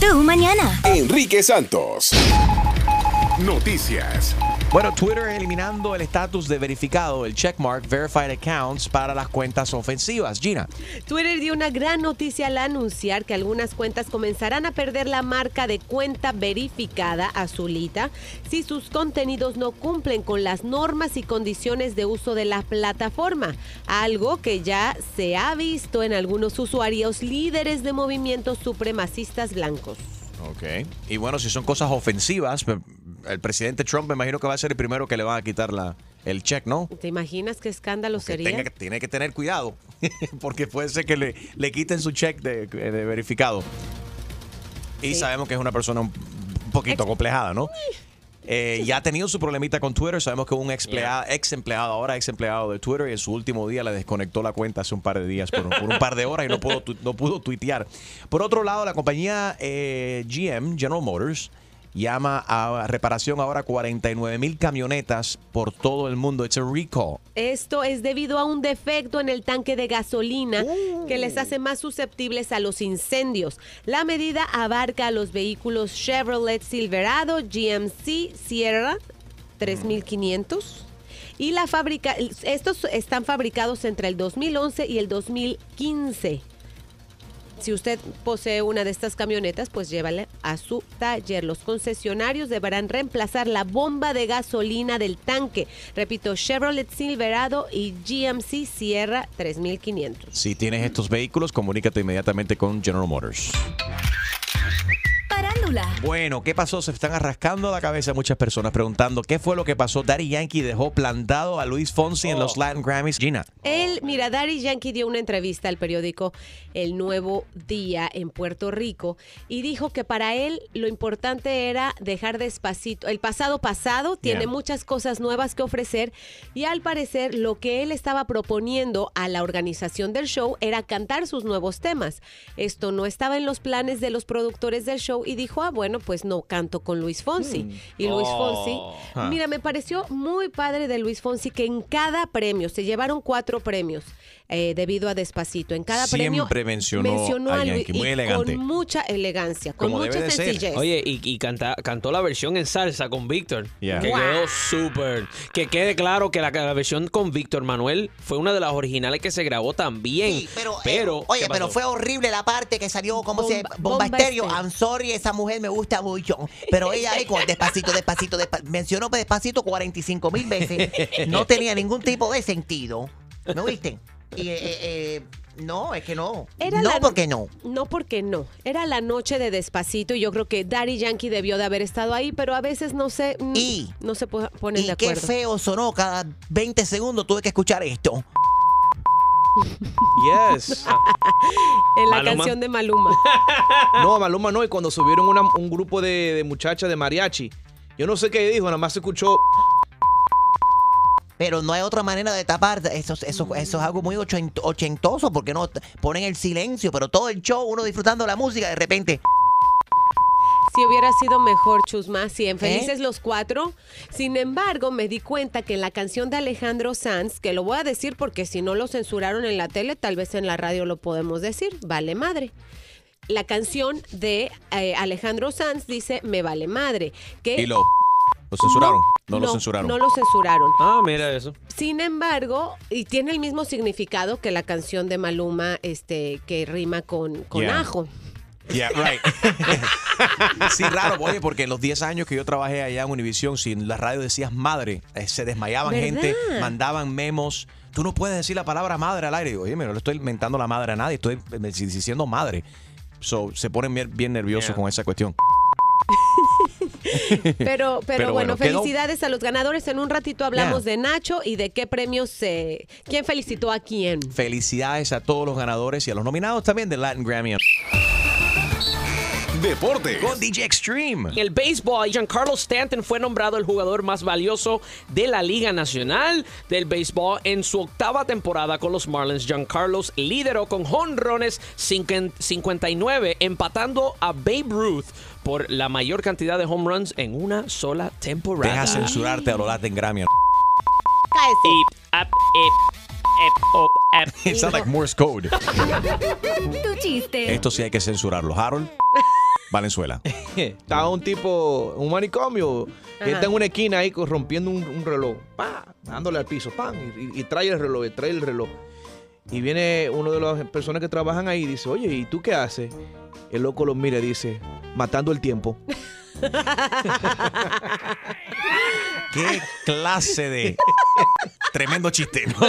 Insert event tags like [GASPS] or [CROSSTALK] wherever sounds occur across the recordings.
Tu mañana. Enrique Santos. Noticias. Bueno, Twitter eliminando el estatus de verificado, el checkmark verified accounts para las cuentas ofensivas. Gina. Twitter dio una gran noticia al anunciar que algunas cuentas comenzarán a perder la marca de cuenta verificada azulita si sus contenidos no cumplen con las normas y condiciones de uso de la plataforma, algo que ya se ha visto en algunos usuarios líderes de movimientos supremacistas blancos. Ok. Y bueno, si son cosas ofensivas, el presidente Trump me imagino que va a ser el primero que le va a quitar la, el check, ¿no? ¿Te imaginas qué escándalo sería? tenga tiene que tener cuidado, [LAUGHS] porque puede ser que le, le quiten su check de, de verificado. Y Sí. sabemos que es una persona un, poquito complejada, ¿no? Eh, ya ha tenido su problemita con Twitter. Sabemos que un ex empleado, ex empleado, ahora ex empleado de Twitter, en su último día le desconectó la cuenta hace un par de días por, un- por un par de horas y no pudo, tu- no pudo tuitear. Por otro lado, la compañía eh, GM, General Motors, llama a reparación ahora 49 mil camionetas por todo el mundo. It's a recall. Esto es debido a un defecto en el tanque de gasolina que les hace más susceptibles a los incendios. La medida abarca a los vehículos Chevrolet Silverado, GMC Sierra 3500 y la fábrica estos están fabricados entre el 2011 y el 2015. Si usted posee una de estas camionetas, pues llévale a su taller. Los concesionarios deberán reemplazar la bomba de gasolina del tanque. Repito, Chevrolet Silverado y GMC Sierra 3500. Si tienes estos vehículos, comunícate inmediatamente con General Motors. Bueno, ¿qué pasó? Se están arrascando la cabeza muchas personas preguntando qué fue lo que pasó. Daddy Yankee dejó plantado a Luis Fonsi en los Latin Grammys. Gina. Él, mira, Daddy Yankee dio una entrevista al periódico El Nuevo Día en Puerto Rico y dijo que para él lo importante era dejar despacito. El pasado pasado tiene Yeah. muchas cosas nuevas que ofrecer y al parecer lo que él estaba proponiendo a la organización del show era cantar sus nuevos temas. Esto no estaba en los planes de los productores del show y dijo, ah, bueno, pues no canto con Luis Fonsi. Hmm. Y Luis Oh. Fonsi, Ah. mira, me pareció muy padre de Luis Fonsi que en cada premio, se llevaron cuatro premios eh, debido a Despacito. En cada premio Siempre mencionó a Yankee, muy y elegante. con mucha elegancia, con Como mucha debe de ser. sencillez. Oye, y, y canta- cantó la versión en salsa con Víctor. Yeah. Que Wow. quedó súper. Que quede claro que la, la versión con Víctor Manuel fue una de las originales que se grabó también. Sí, pero, eh, pero oye, ¿qué pero fue horrible la parte que salió como se Bomba- bomba Bomba estéreo. I'm sorry, esa mujer me gusta mucho. Pero ella ahí con el despacito, despacito, despacito, mencionó despacito 45 mil veces. No tenía ningún tipo de sentido. ¿No viste? Y, eh, eh, eh, no, es que no. Era no, la- porque no. No, porque no. Era la noche de Despacito y yo creo que Daddy Yankee debió de haber estado ahí, pero a veces no se, mm, Y- no se po- ponen Y de qué acuerdo. feo sonó. Cada 20 segundos tuve que escuchar esto. Yes. [LAUGHS] En la Maluma. canción de Maluma. [LAUGHS] No, Maluma no. Y cuando subieron una- un grupo de, de muchachas de mariachi, yo no sé qué dijo, nada más se escuchó. Pero no hay otra manera de tapar. Eso, eso, eso es algo muy ochent- ochentoso porque no ponen el silencio, pero todo el show, uno disfrutando la música, de repente. Si hubiera sido mejor, Chusma, si ¿Eh? en Felices los Cuatro. Sin embargo, me di cuenta que en la canción de Alejandro Sanz, que lo voy a decir porque si no lo censuraron en la tele, tal vez en la radio lo podemos decir, vale madre. La canción de eh, Alejandro Sanz dice Me vale madre. Que Y lo, lo censuraron. No, lo censuraron. No lo censuraron. Ah, mira eso. Sin embargo, y tiene el mismo significado que la canción de Maluma, este, que rima con, con Yeah. ajo. Yeah, right. [LAUGHS] sí, raro, oye, porque en los 10 años que yo trabajé allá en Univision, si en la radio decías madre, eh, se desmayaban ¿Verdad? gente, mandaban memos. Tú no puedes decir la palabra madre al aire. Digo, oye, mira, no le estoy mentando la madre a nadie, estoy eh, diciendo madre. So, se ponen bien, bien nerviosos Yeah. con esa cuestión. [LAUGHS] Pero, pero, Pero bueno, bueno, quedó- felicidades a los ganadores. En un ratito hablamos Yeah. de Nacho y de qué premios se. ¿Quién felicitó a quién? Felicidades a todos los ganadores y a los nominados también del Latin Grammy. Deportes. Con DJ Extreme. En el béisbol, Giancarlo Stanton fue nombrado el jugador más valioso de la Liga Nacional del Béisbol en su octava temporada con los Marlins. Giancarlo lideró con jonrones 59, empatando a Babe Ruth por la mayor cantidad de home runs en una sola temporada. Deja censurarte a los Latin Grammy. Ep. It sounds like Morse code. [LAUGHS] Tu chiste. Esto sí hay que censurarlo. Harold. Valenzuela. [LAUGHS] Estaba un tipo, un manicomio, que está en una esquina ahí rompiendo un, un reloj, pa, dándole al piso, pam, y, y trae el reloj, y trae el reloj. Y viene uno de las personas que trabajan ahí y dice, oye, ¿y tú qué haces? El loco lo mira y dice, matando el tiempo. [LAUGHS] [LAUGHS] ¿Qué clase de tremendo chiste? [LAUGHS]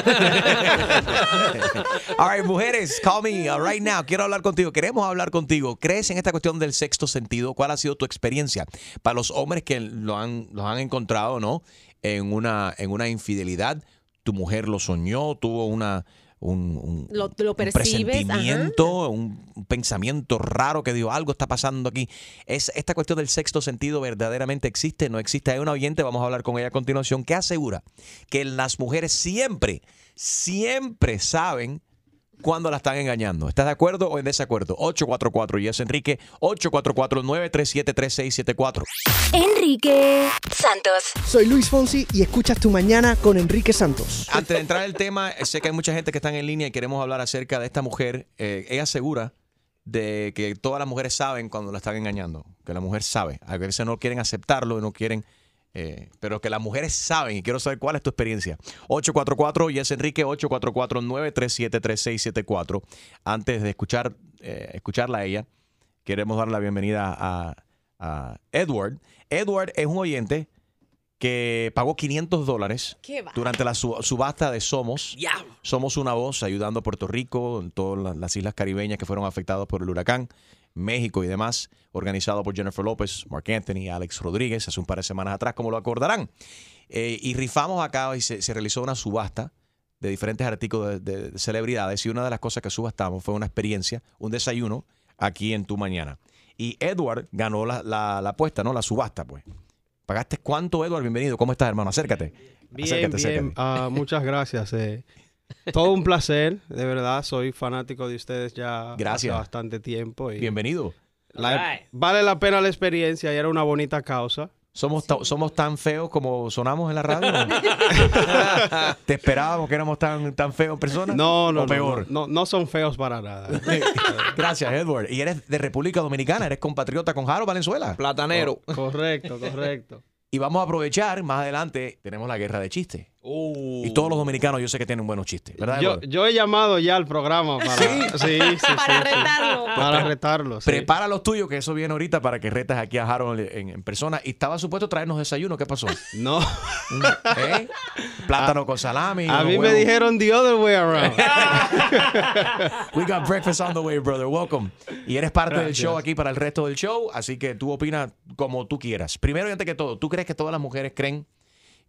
All right, mujeres, call me uh, right now. Quiero hablar contigo. Queremos hablar contigo. ¿Crees en esta cuestión del sexto sentido? ¿Cuál ha sido tu experiencia? Para los hombres que lo han, los han encontrado, ¿no? En una, en una infidelidad, tu mujer lo soñó, tuvo una un, un- Lo- lo un ajá. presentimiento, un, pensamiento raro que dijo algo está pasando aquí. Es esta cuestión del sexto sentido verdaderamente existe, no existe. Hay una oyente, vamos a hablar con ella a continuación, que asegura que las mujeres siempre, siempre saben cuando la están engañando. ¿Estás de acuerdo o en desacuerdo? 844 y es Enrique 844-937-3674. Enrique Santos. Soy Luis Fonsi y escuchas Tu Mañana con Enrique Santos. Antes de entrar al tema, eh, sé que hay mucha gente que están en línea y queremos hablar acerca de esta mujer. Eh, ella asegura de que todas las mujeres saben cuando la están engañando, que la mujer sabe. A veces no quieren aceptarlo y no quieren, eh, pero que las mujeres saben y quiero saber cuál es tu experiencia. 844 y es Enrique 844-937-3674. Antes de escuchar, eh, escucharla a ella, queremos dar la bienvenida a, a Edward. Edward es un oyente que pagó 500 dólares durante la su- subasta de Somos. Somos una voz ayudando a Puerto Rico, en todas la- las islas caribeñas que fueron afectadas por el huracán, México y demás, organizado por Jennifer López, Mark Anthony, Alex Rodríguez, hace un par de semanas atrás, como lo acordarán. Eh, y rifamos acá y se, se realizó una subasta de diferentes artículos de, de celebridades y una de las cosas que subastamos fue una experiencia, un desayuno aquí en Tu Mañana. Y Edward ganó la, la- la apuesta, ¿no? La subasta, pues. ¿Pagaste cuánto, Edward? Bienvenido. ¿Cómo estás, hermano? Acércate. Bien, acércate, bien. acércate. Ah, muchas gracias. eh. Todo un placer, de verdad. Soy fanático de ustedes ya Gracias. hace bastante tiempo. Y Bienvenido. la- Alright. vale la pena la experiencia y era una bonita causa. ¿Somos, ¿Somos tan feos como sonamos en la radio? [LAUGHS] ¿Te esperábamos que éramos tan, tan feos en persona? No, no, ¿O no, peor? no, no, no son feos para nada. [LAUGHS] Gracias, Edward. Y eres de República Dominicana, eres compatriota con Jaro Valenzuela. Platanero. Correcto, correcto. Y vamos a aprovechar, más adelante, tenemos la guerra de chistes. Uh. Y todos los dominicanos yo sé que tienen buenos chistes, ¿verdad, Yo, he llamado ya al programa para, sí, sí, sí, [LAUGHS] Para sí. retarlo. Para retarlo. sí. Prepara los tuyos, que eso viene ahorita para que retas aquí a Harold en, en persona. Y estaba supuesto traernos desayuno, ¿qué pasó? No, [LAUGHS] ¿Eh? Plátano con salami. a mí me dijeron the other way around. [LAUGHS] We got breakfast on the way, brother. Welcome. Y eres parte del Gracias. show aquí para el resto del show, así que tú opinas como tú quieras. Primero y antes que todo, ¿tú crees que todas las mujeres creen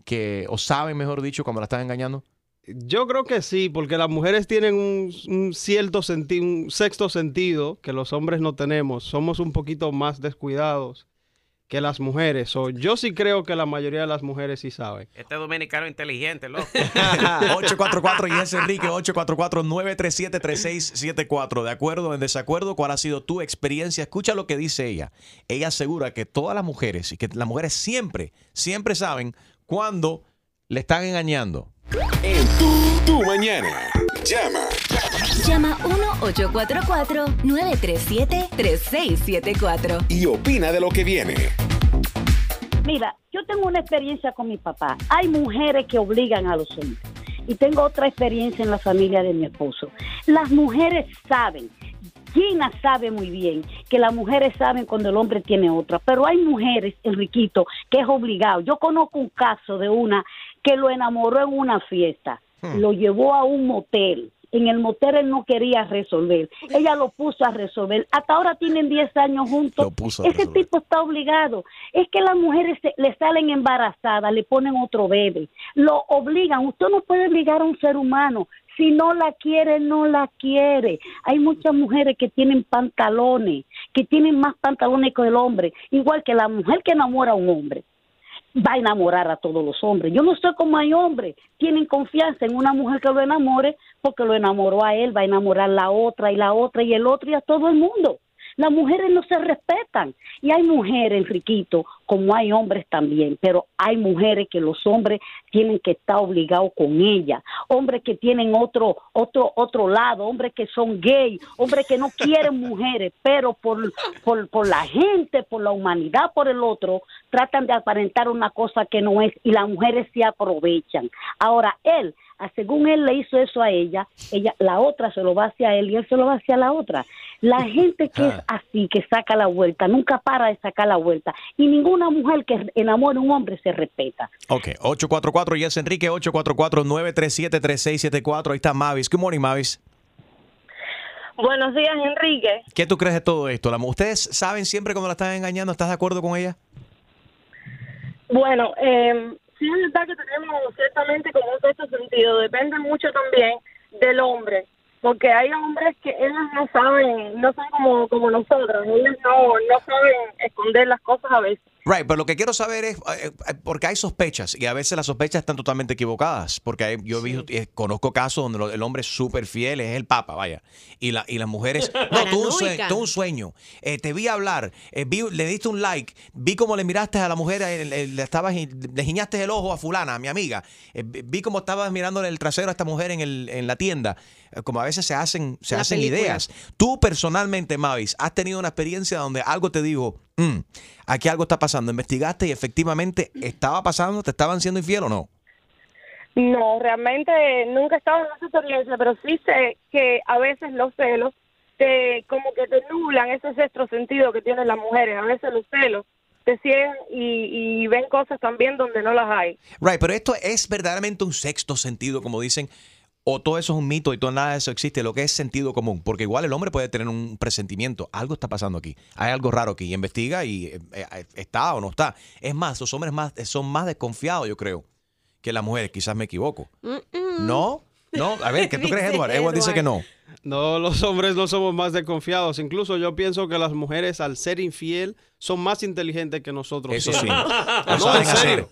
que, o saben, mejor dicho, cuando la están engañando? Yo creo que sí, porque las mujeres tienen un, un cierto sentido, un sexto sentido que los hombres no tenemos. Somos un poquito más descuidados que las mujeres. So, yo sí creo que la mayoría de las mujeres sí saben. Este dominicano inteligente, loco. 844 y es Enrique 844-937-3674. ¿De acuerdo o en desacuerdo? ¿Cuál ha sido tu experiencia? Escucha lo que dice ella. Ella asegura que todas las mujeres y que las mujeres siempre, siempre saben cuando le están engañando. En tu, tu mañana. Llama. Llama 1-844-937-3674. y opina de lo que viene. Mira, yo tengo una experiencia con mi papá. Hay mujeres que obligan a los hombres. Y tengo otra experiencia en la familia de mi esposo. Las mujeres saben, Gina sabe muy bien que las mujeres saben cuando el hombre tiene otra, pero hay mujeres, Enriquito, que es obligado. Yo conozco un caso de una que lo enamoró en una fiesta, lo llevó a un motel. En el motel él no quería resolver. Ella lo puso a resolver. Hasta ahora tienen 10 años juntos. Ese resolver. tipo está obligado. Es que las mujeres se- le salen embarazadas, le ponen otro bebé, lo obligan. Usted no puede obligar a un ser humano. Si no la quiere, no la quiere. Hay muchas mujeres que tienen pantalones, que tienen más pantalones que el hombre, igual que la mujer que enamora a un hombre va a enamorar a todos los hombres. Yo no sé cómo hay hombres, tienen confianza en una mujer que lo enamore porque lo enamoró a él, va a enamorar la otra y la otra y el otro y a todo el mundo. Las mujeres no se respetan. Y hay mujeres, Enriquito, como hay hombres también, pero hay mujeres que los hombres tienen que estar obligados con ellas. Hombres que tienen otro, otro, otro lado, hombres que son gay, hombres que no quieren mujeres, pero por, por, por la gente, por la humanidad, por el otro, tratan de aparentar una cosa que no es y las mujeres se aprovechan. Ahora, él, según él le hizo eso a ella, ella, la otra se lo va hacia él y él se lo va hacia la otra. La [LAUGHS] gente que es así, que saca la vuelta, nunca para de sacar la vuelta. Y ninguna mujer que enamore a un hombre se respeta. Ok, 844 Yes Enrique, 844-937-3674. Ahí está Mavis. Good morning, Mavis. Buenos días, Enrique. ¿Qué tú crees de todo esto? La- ¿Ustedes saben siempre cuando la están engañando? ¿Estás de acuerdo con ella? Bueno, eh, sí es verdad que tenemos ciertamente como un sexto sentido. Depende mucho también del hombre. Porque hay hombres que ellos no saben, no son como, como nosotros. Ellos no, no saben esconder las cosas a veces. Right, pero lo que quiero saber es, eh, eh, porque hay sospechas y a veces las sospechas están totalmente equivocadas, porque hay- yo he visto, eh, conozco casos donde lo- el hombre es súper fiel, es el papa, vaya, y, la, y las mujeres, [LAUGHS] no, tuve un sueño, Paranoica. tuve un sueño, eh, te vi hablar, eh, vi- le diste un like, vi cómo le miraste a la mujer, eh, le, estabas, le giñaste el ojo a fulana, a mi amiga, eh, vi- cómo estabas mirándole el trasero a esta mujer en, el, en la tienda, Eh, como a veces se hacen, se La hacen película. ideas. Tú personalmente, Mavis, has tenido una experiencia donde algo te dijo, "Mm, aquí algo está pasando. Investigaste y efectivamente estaba pasando, te estaban siendo infiel o no. No, realmente nunca he estado en esa experiencia, pero sí sé que a veces los celos te, como que te nublan ese sexto sentido que tienen las mujeres. A veces los celos te ciegan y, y ven cosas también donde no las hay. Right, pero esto es verdaderamente un sexto sentido, como dicen, o todo eso es un mito y todo nada de eso existe, lo que es sentido común, porque igual el hombre puede tener un presentimiento, algo está pasando aquí, hay algo raro aquí, y investiga y eh, eh, está o no está. Es más, los hombres más, son más desconfiados, yo creo, que las mujeres, quizás me equivoco. ¿No? No, a ver, ¿qué tú crees, [LAUGHS] Edward? Edward dice que no. No, los hombres no somos más desconfiados. Incluso yo pienso que las mujeres, al ser infiel, son más inteligentes que nosotros. Eso [LAUGHS] sí. No, saben en serio.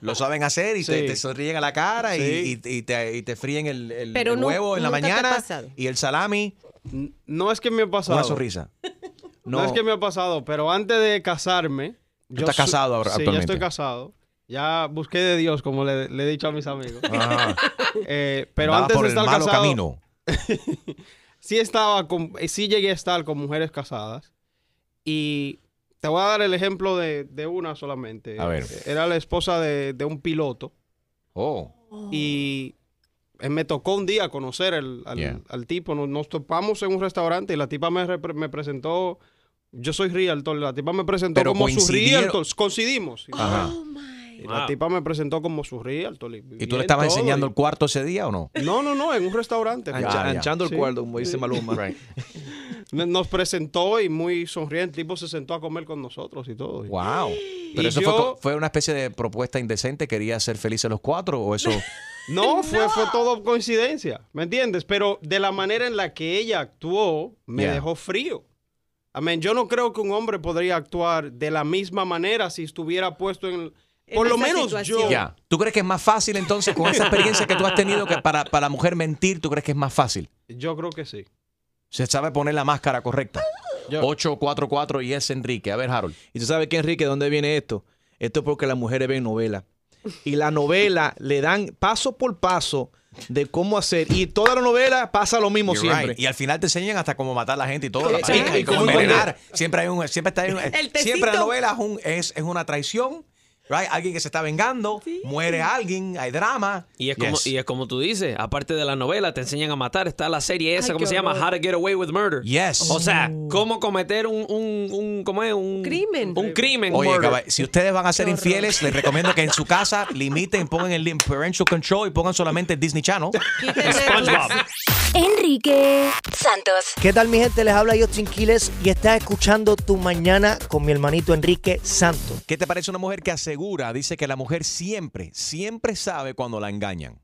Lo saben hacer y te, Sí. te sonríen a la cara y- Sí. y, y te, y te fríen el, el- Pero el huevo en la mañana y el salami, No es que me ha pasado. una sonrisa. [LAUGHS] No. es que me ha pasado, pero antes de casarme. Tú estás casado ahora- Sí, ya actualmente. estoy casado. Ya busqué de Dios, como le, le he dicho a mis amigos. Ajá. [LAUGHS] Eh, pero Andaba antes por de el estar malo casado, camino. [LAUGHS] sí estaba con, sí llegué a estar con mujeres casadas y te voy a dar el ejemplo de, de una solamente. A ver. Era la esposa de, de un piloto Oh. y eh, me tocó un día conocer el- al, Yeah. al tipo. Nos, nos topamos en un restaurante y la tipa me, me presentó. Yo soy realtor. La tipa me presentó Pero como su realtor. Coincidimos. Ajá. Y la tipa me presentó como su realtor. ¿Y tú bien le estabas enseñando y- el cuarto ese día o no? No, no, no, en un restaurante. Ah, Ancha- ya. anchando el Sí. cuarto, como dice Maluma. [LAUGHS] [LAUGHS] Nos presentó y muy sonriente. El tipo se sentó a comer con nosotros y todo. Wow. Pero Y eso fue, yo- co- fue una especie de propuesta indecente. ¿Quería ser felices los cuatro o eso? [LAUGHS] No, fue, fue todo coincidencia, ¿me entiendes? Pero de la manera en la que ella actuó, me Yeah. dejó frío. Amén. Yo no creo que un hombre podría actuar de la misma manera si estuviera puesto en... En Por lo menos situación. yo. ya. ¿Tú crees que es más fácil entonces con esa experiencia que tú has tenido que para, para la mujer mentir? ¿Tú crees que es más fácil? Yo creo que sí. Se sabe poner la máscara correcta. 844 y es Enrique. A ver, Harold. Y tú sabes que, Enrique, ¿de dónde viene esto? Esto es porque las mujeres ven novela. Y la novela le dan paso por paso de cómo hacer. Y toda la novela pasa lo mismo You're siempre. right. Y al final te enseñan hasta cómo matar a la gente y todo. Sí, y y cómo cómo envenenar. Siempre hay un, siempre está ahí un- tecito. siempre la novela es, un- es, es una traición. Right? Alguien que se está vengando, muere alguien, hay drama. Y es, como, Yes. y es como tú dices, aparte de la novela, te enseñan a matar. Está la serie esa, Ay, ¿cómo se llama? How to Get Away with Murder. Yes. O sea, cómo cometer un, un, un ¿cómo es? Un Crimen. Un crimen. Oye, caball- si ustedes van a ser infieles, les recomiendo que en su casa limiten, pongan el parental control y pongan solamente el Disney Channel. [LAUGHS] SpongeBob. Enrique Santos. ¿Qué tal mi gente? Les habla Justin Quiles y estás escuchando Tu Mañana con mi hermanito Enrique Santos. ¿Qué te parece una mujer que asegura, dice que la mujer siempre, siempre sabe cuando la engañan?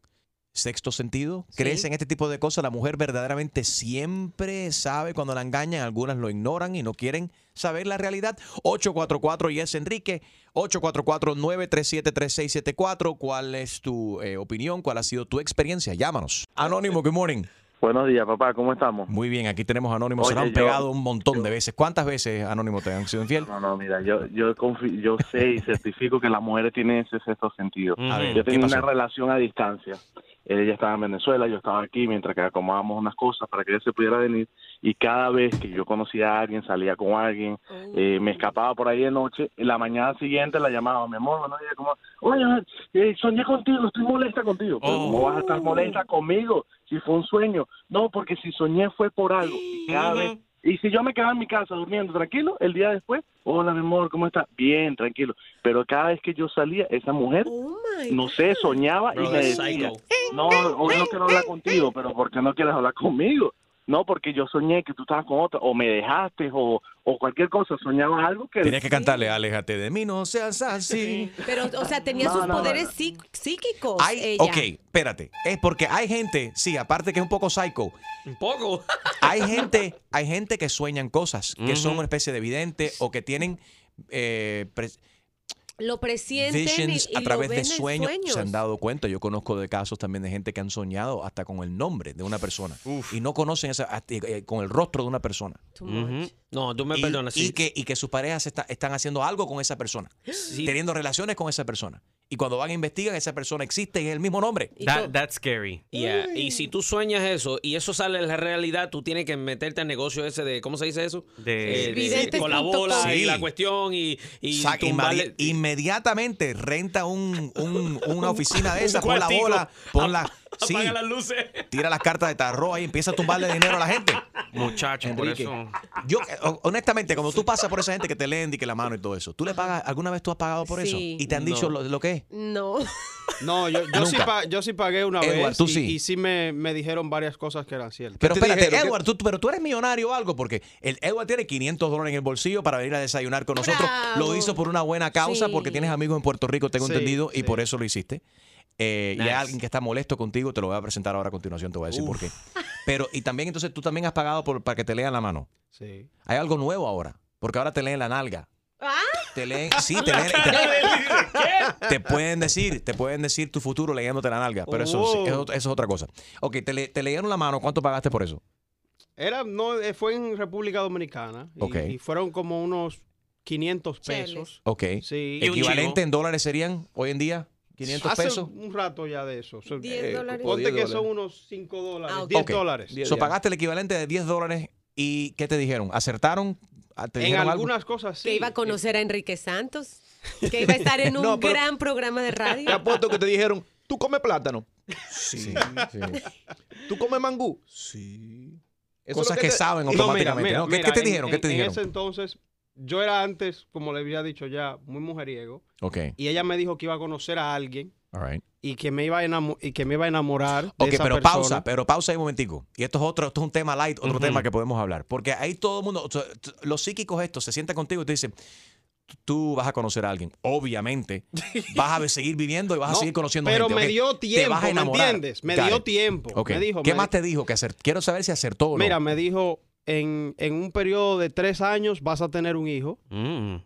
Sexto sentido, ¿crees Sí. en este tipo de cosas? La mujer verdaderamente siempre sabe cuando la engañan, algunas lo ignoran y no quieren saber la realidad. 844 y es Enrique, 844-937-3674. ¿Cuál es tu eh, opinión? ¿Cuál ha sido tu experiencia? Llámanos. Anónimo, good morning. Buenos días, papá, ¿cómo estamos? Muy bien, aquí tenemos Anónimo. Se lo han yo- pegado un montón de veces. ¿Cuántas veces, Anónimo, te han sido infiel? No, no, mira, yo yo confi- yo sé y certifico que las mujeres tienen ese sexto sentido. A ver, yo ¿qué tenía pasó? una relación a distancia. Ella estaba en Venezuela, yo estaba aquí mientras que acomodábamos unas cosas para que ella se pudiera venir. Y cada vez que yo conocía a alguien, salía con alguien, eh, me escapaba por ahí de noche, en la mañana siguiente la llamaba, mi amor, ¿cómo? Oye, eh, soñé contigo, estoy molesta contigo. Pero ¿Cómo vas a estar molesta conmigo si fue un sueño? No, porque si soñé fue por algo. Y cada vez y si yo me quedaba en mi casa durmiendo tranquilo, el día después, hola mi amor, ¿cómo estás? Bien, tranquilo. Pero cada vez que yo salía, esa mujer, no sé, soñaba y me decía, psycho. no, hoy no quiero hablar contigo, pero ¿por qué no quieres hablar conmigo? No, porque yo soñé que tú estabas con otra, o me dejaste, o, o cualquier cosa, soñaba algo que... Tienes que cantarle, aléjate de mí, no seas así. Pero, o sea, tenía No, sus no, poderes no. psí- psíquicos. Hay, ella. ok, espérate. Es porque hay gente, sí, aparte que es un poco psycho. Un poco. [LAUGHS] Hay gente, hay gente que sueñan cosas, que son una especie de vidente o que tienen eh, Lo presienten visions y, y a través lo de ven sueños. sueños. Se han dado cuenta. Yo conozco de casos también de gente que han soñado hasta con el nombre de una persona y no conocen esa, eh, con el rostro de una persona. No, tú me y, perdonas. y sí. que, y que sus parejas está- están haciendo algo con esa persona, [GASPS] teniendo relaciones con esa persona. Y cuando van a investigar, esa persona existe y es el mismo nombre. That, that's scary. Yeah, Y si tú sueñas eso y eso sale en la realidad, tú tienes que meterte al negocio ese de, ¿cómo se dice eso? De- Eh, con la bola y la cuestión y, y Sa- tumbarle- inmedi- inmediatamente renta un, un- una oficina de [LAUGHS] Un esa, pon la bola, pon la... [LAUGHS] Sí, Apaga las luces. tira las cartas de tarot ahí y empieza a tumbarle dinero a la gente. Muchachos, por Enrique. eso. Yo, eh, honestamente, cuando tú pasas por esa gente que te leen y que la mano y todo eso, ¿tú le pagas, alguna vez tú has pagado por eso? Sí. ¿Y te han dicho No. lo, lo que es? No. No, yo, yo, sí, pa- yo sí pagué una Edward, vez tú y, sí. y sí me, me dijeron varias cosas que eran ciertas. Pero te espérate, dijeron? ¿Qué- Edward, tú, pero tú eres millonario o algo, porque el Edward tiene 500 dólares en el bolsillo para venir a desayunar con nosotros. Bravo. Lo hizo por una buena causa, Sí. porque tienes amigos en Puerto Rico, tengo Sí, entendido, y por eso lo hiciste. Eh, Y hay alguien que está molesto contigo, te lo voy a presentar ahora a continuación, te voy a decir por qué. [LAUGHS] Pero, y también, entonces, tú también has pagado por, para que te lean la mano. Sí. Hay algo nuevo ahora, porque ahora te leen la nalga. Ah, Te leen, sí, te [LAUGHS] leen. Te, te pueden decir, te pueden decir tu futuro leyéndote la nalga, pero eso, sí, Oh. eso, eso es otra cosa. Ok, te, le- te leyeron la mano, ¿cuánto pagaste por eso? Era, no, eh, fue en República Dominicana. Y, Ok. y fueron como unos 500 Cheles. pesos. Ok. Sí. Equivalente en dólares serían hoy en día 500 Hace pesos. un rato ya de eso. So, 10 eh, dólares. Ponte 10 que dólares. son unos 5 dólares. Ah, ok. 10 Ok. dólares. So, pagaste el equivalente de 10 dólares y ¿qué te dijeron? ¿Acertaron? ¿Te En dijeron algo? algunas cosas sí. que iba a conocer a Enrique Santos. Que iba a [LAUGHS] estar en un No, gran programa de Te radio. apuesto que te dijeron, tú comes plátano, Sí, sí. tú comes mangú. Sí. Eso Cosas que, te- saben No, mira, automáticamente. mira, ¿no? ¿Qué, mira, qué te en- dijeron? ¿Qué te en- dijeron? En ese entonces, yo era antes, como le había dicho ya, muy mujeriego. Ok, Y ella me dijo que iba a conocer a alguien all right. y que me iba a, enamo- y que me iba a enamorar de Ok, esa pero persona. pausa, pero pausa ahí un momentico. Y esto es otro, esto es un tema light, otro tema que podemos hablar. Porque ahí todo el mundo, los psíquicos estos se sientan contigo y te dicen, tú vas a conocer a alguien. Obviamente, [LAUGHS] vas a seguir viviendo y vas a seguir conociendo pero gente. me ok. dio Te tiempo, vas a ¿me enamorar. entiendes? Me Got dio it. tiempo. Ok. Me dijo, ¿Qué me- más te dijo que hacer? Quiero saber si acertó o no. Mira, me dijo, en, en un periodo de tres años vas a tener un hijo. Mm.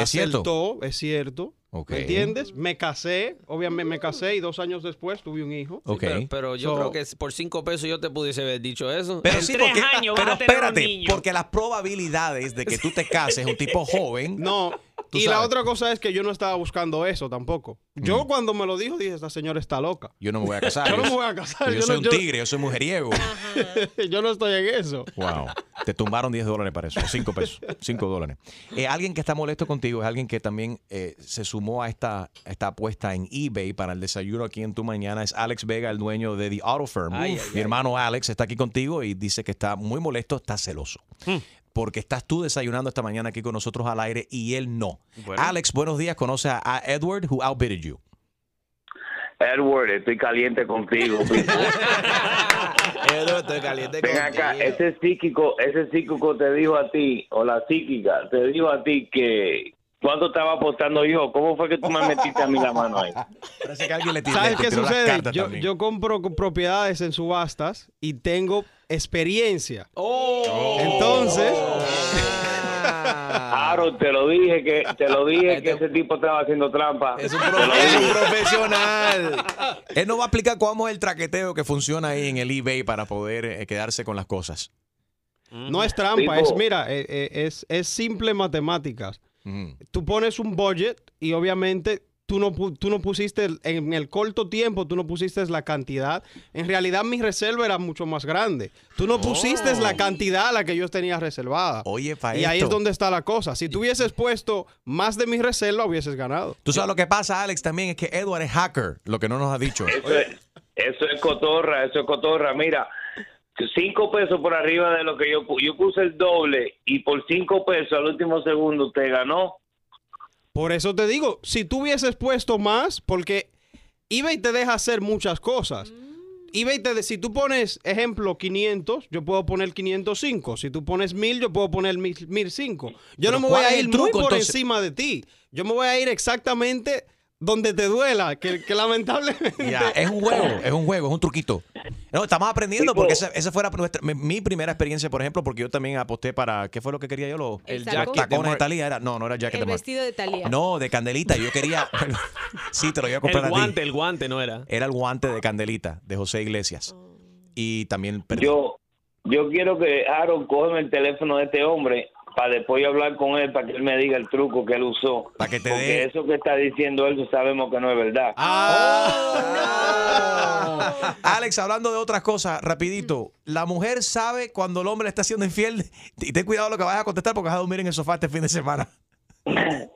¿Es cierto? Es cierto. ¿Me entiendes? Me casé, obviamente me casé y dos años después tuve un hijo. Ok. Pero, pero yo So- creo que por cinco pesos yo te pudiese haber dicho eso. Pero En sí, tres porque, años vas pero a tener un espérate, niño. porque las probabilidades de que tú te cases un tipo [LAUGHS] joven. No. Tú y la otra cosa es que yo no estaba buscando eso tampoco. Yo cuando me lo dijo dije, esta señora está loca. Yo no me voy a casar. [LAUGHS] Yo no me voy a casar. Yo, yo soy no- un yo- tigre, yo soy mujeriego. [LAUGHS] yo no estoy en eso. Wow. Te tumbaron 10 dólares para eso, 5 pesos, 5 dólares. Eh, alguien que está molesto contigo es alguien que también eh, se sumó a esta, a esta apuesta en eBay para el desayuno aquí en tu mañana. Es Alex Vega, el dueño de The Auto Firm. Ay, ay, Mi ay. hermano Alex está aquí contigo y dice que está muy molesto, está celoso. Porque estás tú desayunando esta mañana aquí con nosotros al aire y él no. Bueno. Alex, buenos días. Conoce a, a Edward, who outbidded you. Edward, estoy caliente contigo. [LAUGHS] Edu, estoy caliente Ven acá, contigo. ese psíquico, ese psíquico te dijo a ti, o la psíquica, te dijo a ti que cuánto estaba apostando yo. ¿Cómo fue que tú me metiste a mí la mano ahí? [LAUGHS] Parece que alguien le tiró, ¿Sabes le qué sucede? Yo, compro co- propiedades en subastas y tengo experiencia. Oh. Entonces, Harold, te lo dije que te lo dije que ese tipo estaba haciendo trampa. Es un, es profesional. Él nos va a explicar cómo es el traqueteo que funciona ahí en el eBay para poder eh, quedarse con las cosas. No es trampa, Tipo- es, mira, eh, eh, es, es simple matemáticas. Tú pones un budget y obviamente tú no, tú no pusiste, en el corto tiempo, tú no pusiste la cantidad. En realidad mi reserva era mucho más grande. Tú no pusiste la cantidad a la que yo tenía reservada. Oye, pa' Y ahí es donde está la cosa. Si tú hubieses puesto más de mi reserva, hubieses ganado. Tú sabes lo que pasa, Alex, también es que Edward es hacker, lo que no nos ha dicho. Eso es, eso es cotorra, eso es cotorra. Mira, cinco pesos por arriba de lo que yo yo puse el doble y por cinco pesos al último segundo usted ganó. Por eso te digo, si tú hubieses puesto más, porque eBay te deja hacer muchas cosas. eBay te, de- si tú pones, ejemplo, 500, yo puedo poner 505. Si tú pones 1000, yo puedo poner 1000 1005. Yo Pero no me voy ¿cuál a ir el muy truco, por entonces? encima de ti. Yo me voy a ir exactamente donde te duela, que, que lamentablemente... Ya, es un juego, [LAUGHS] es un juego, es un truquito. No, estamos aprendiendo porque esa, esa fuera nuestra- mi, mi primera experiencia, por ejemplo, porque yo también aposté para, ¿qué fue lo que quería yo? Los, El los saco. tacones de Talía, era, no, no era jacket El de vestido de Talía. No, de Candelita, yo quería, [LAUGHS] sí, te lo iba a comprar El a ti. guante, el guante no era. Era el guante de Candelita, de José Iglesias. Y también perdí. Yo yo quiero que Harold cógeme el teléfono de este hombre para después yo hablar con él para que él me diga el truco que él usó. Para que te Porque dé- eso que está diciendo él sabemos que no es verdad. [LAUGHS] Alex, hablando de otras cosas, rapidito. La mujer sabe cuando el hombre le está haciendo infiel [LAUGHS] y ten cuidado lo que vayas a contestar porque vas a dormir en el sofá este fin de semana. [LAUGHS]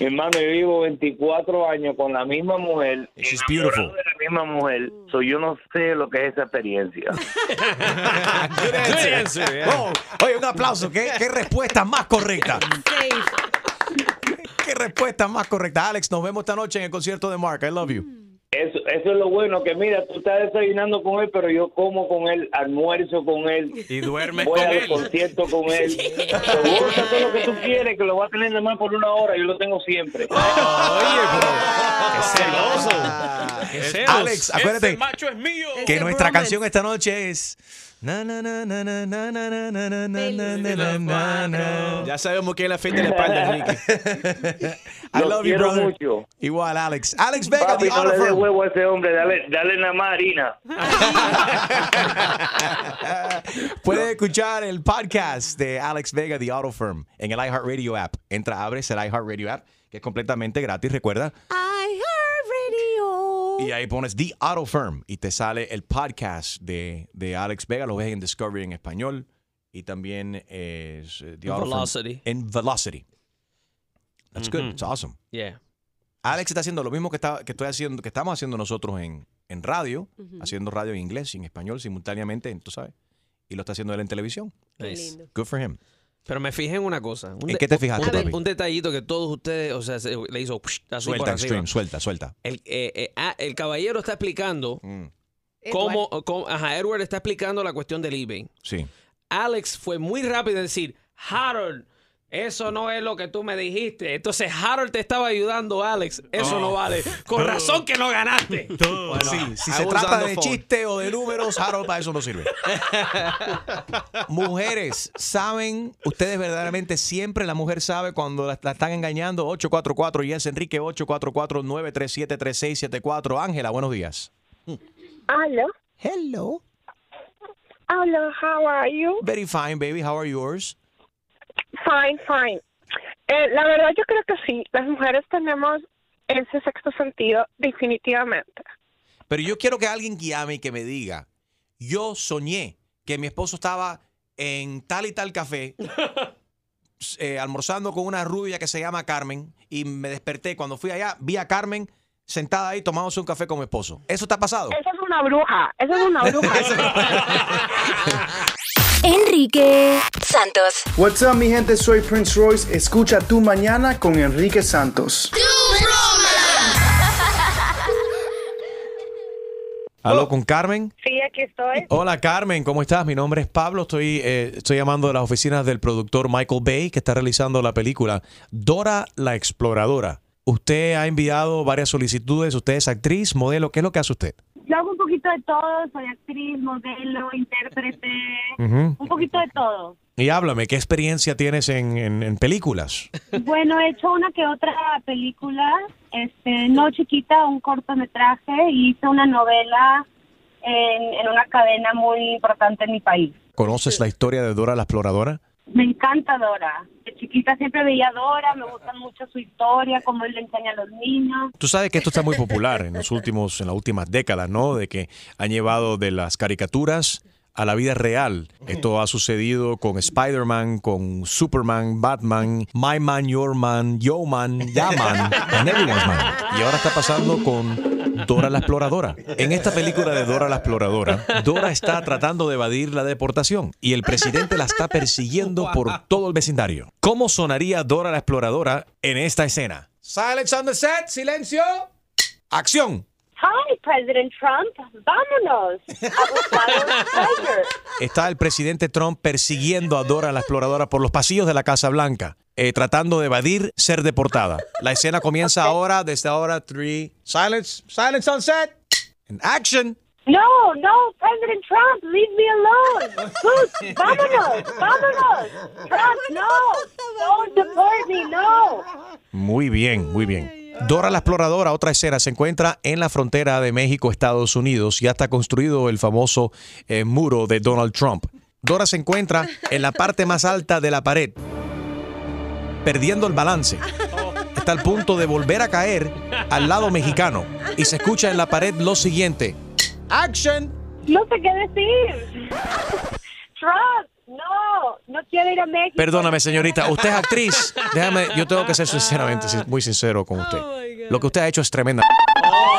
Mi hermano, yo vivo 24 años con la misma mujer. She's beautiful. de la misma mujer. So yo no sé lo que es esa experiencia. [LAUGHS] Good answer, Oh, oye, un aplauso. ¿Qué, qué respuesta más correcta? [LAUGHS] ¿Qué respuesta más correcta? Alex, nos vemos esta noche en el concierto de Mark. I love you. Eso, eso es lo bueno, que mira, tú estás desayunando con él, pero yo como con él, almuerzo con él. Y duermes voy con a él. conciertos con él. Seguro que todo lo que tú quieres, que lo voy a tener nada más por una hora, yo lo tengo siempre. Alex, acuérdate Ese macho es mío. que nuestra canción esta noche es. Ya sabemos que es la fe de la espalda, Enrique. I love you, brother. Mucho. Igual, Alex. Alex Vega, Papi, the no le huevo a ese hombre, dale, dale nada más harina. Puedes escuchar el podcast de Alex Vega, The Auto Firm, en el iHeartRadio app. Entra, abres el iHeartRadio app, que es completamente gratis, recuerda. Ah y ahí pones The Auto Firm y te sale el podcast de, de Alex Vega. Lo ves en Discovery en español y también es eh, The Auto Firm Velocity. en Velocity. That's good. Ujú. It's awesome. Yeah. Alex está haciendo lo mismo que, está, que estoy haciendo, que estamos haciendo nosotros en, en radio, haciendo radio en inglés y en español simultáneamente, tú sabes. Y lo está haciendo él en televisión. Nice. Good for him. Pero me fijé en una cosa. Un ¿En qué te fijaste, un, papi? un detallito que todos ustedes, o sea, se- le hizo psh, Suelta. Extreme, suelta, suelta. El, eh, eh, ah, el caballero está explicando Mm. cómo, cómo- ajá, Edward está explicando la cuestión del eBay. Sí. Alex fue muy rápido en decir, Harold, eso no es lo que tú me dijiste. Entonces Harold te estaba ayudando, Alex. Eso Oh. no vale. Con razón que no ganaste. Bueno, sí, si I se trata de phone. chiste o de números, Harold para eso no sirve. [LAUGHS] Mujeres, ¿saben ustedes verdaderamente siempre la mujer sabe cuando la, la están engañando? 844 y es Enrique 844-937-3674. Ángela, buenos días. Hello. Hello. Hello, how are you? Very fine, baby. How are yours? Fine, fine. Eh, la verdad yo creo que sí, las mujeres tenemos ese sexto sentido definitivamente. Pero yo quiero que alguien llame y que me diga, yo soñé que mi esposo estaba en tal y tal café [LAUGHS] eh, almorzando con una rubia que se llama Carmen y me desperté. Cuando fui allá, vi a Carmen sentada ahí tomándose un café con mi esposo. ¿Eso te ha pasado? Esa es una bruja, esa es una [LAUGHS] bruja. [LAUGHS] Enrique Santos. What's up, mi gente? Soy Prince Royce. Escucha tu mañana con Enrique Santos. ¿Aló con Carmen? Sí, aquí estoy. Hola Carmen, ¿cómo estás? Mi nombre es Pablo, estoy, eh, estoy llamando de las oficinas del productor Michael Bay que está realizando la película Dora la Exploradora. Usted ha enviado varias solicitudes, usted es actriz, modelo, ¿qué es lo que hace usted? Yo hago un poquito de todo, soy actriz, modelo, intérprete, un poquito de todo. Y háblame, ¿qué experiencia tienes en, en- en películas? Bueno, he hecho una que otra película, este, no chiquita, un cortometraje, y hice una novela en, en una cadena muy importante en mi país. ¿Conoces la historia de Dora la Exploradora? Me encanta Dora. De chiquita siempre veía Dora, me gusta mucho su historia, cómo él le enseña a los niños. Tú sabes que esto está muy popular en los últimos, en las últimas décadas, ¿no? De que han llevado de las caricaturas a la vida real. Esto ha sucedido con Spider-Man, con Superman, Batman, My Man, Your Man, Yo Man, Ya Man, [LAUGHS] and Everyone's Man. Y ahora está pasando con Dora la Exploradora. En esta película de Dora la Exploradora, Dora está tratando de evadir la deportación y el presidente la está persiguiendo por todo el vecindario. ¿Cómo sonaría Dora la Exploradora en esta escena? Silence on the set, silencio. Acción. Hi, President Trump. Vámonos. Está el presidente Trump persiguiendo a Dora la exploradora por los pasillos de la Casa Blanca, eh, tratando de evadir ser deportada. La escena comienza ahora, desde ahora, three. Silence, silence on set. And action. No, no, President Trump, leave me alone. Sus, vámonos, vámonos. Trump, no. Don't deport me, no. Muy bien, muy bien. Dora la exploradora, otra escena, se encuentra en la frontera de México, Estados Unidos. Ya está construido el famoso eh, muro de Donald Trump. Dora se encuentra en la parte más alta de la pared, perdiendo el balance. Está al punto de volver a caer al lado mexicano. Y se escucha en la pared lo siguiente. Action. No sé qué decir. Trump, no, no quiero ir a México. Perdóname, señorita, usted es actriz. [LAUGHS] Déjame, yo tengo que ser sinceramente sin- muy sincero con usted. Lo que usted ha hecho es tremenda.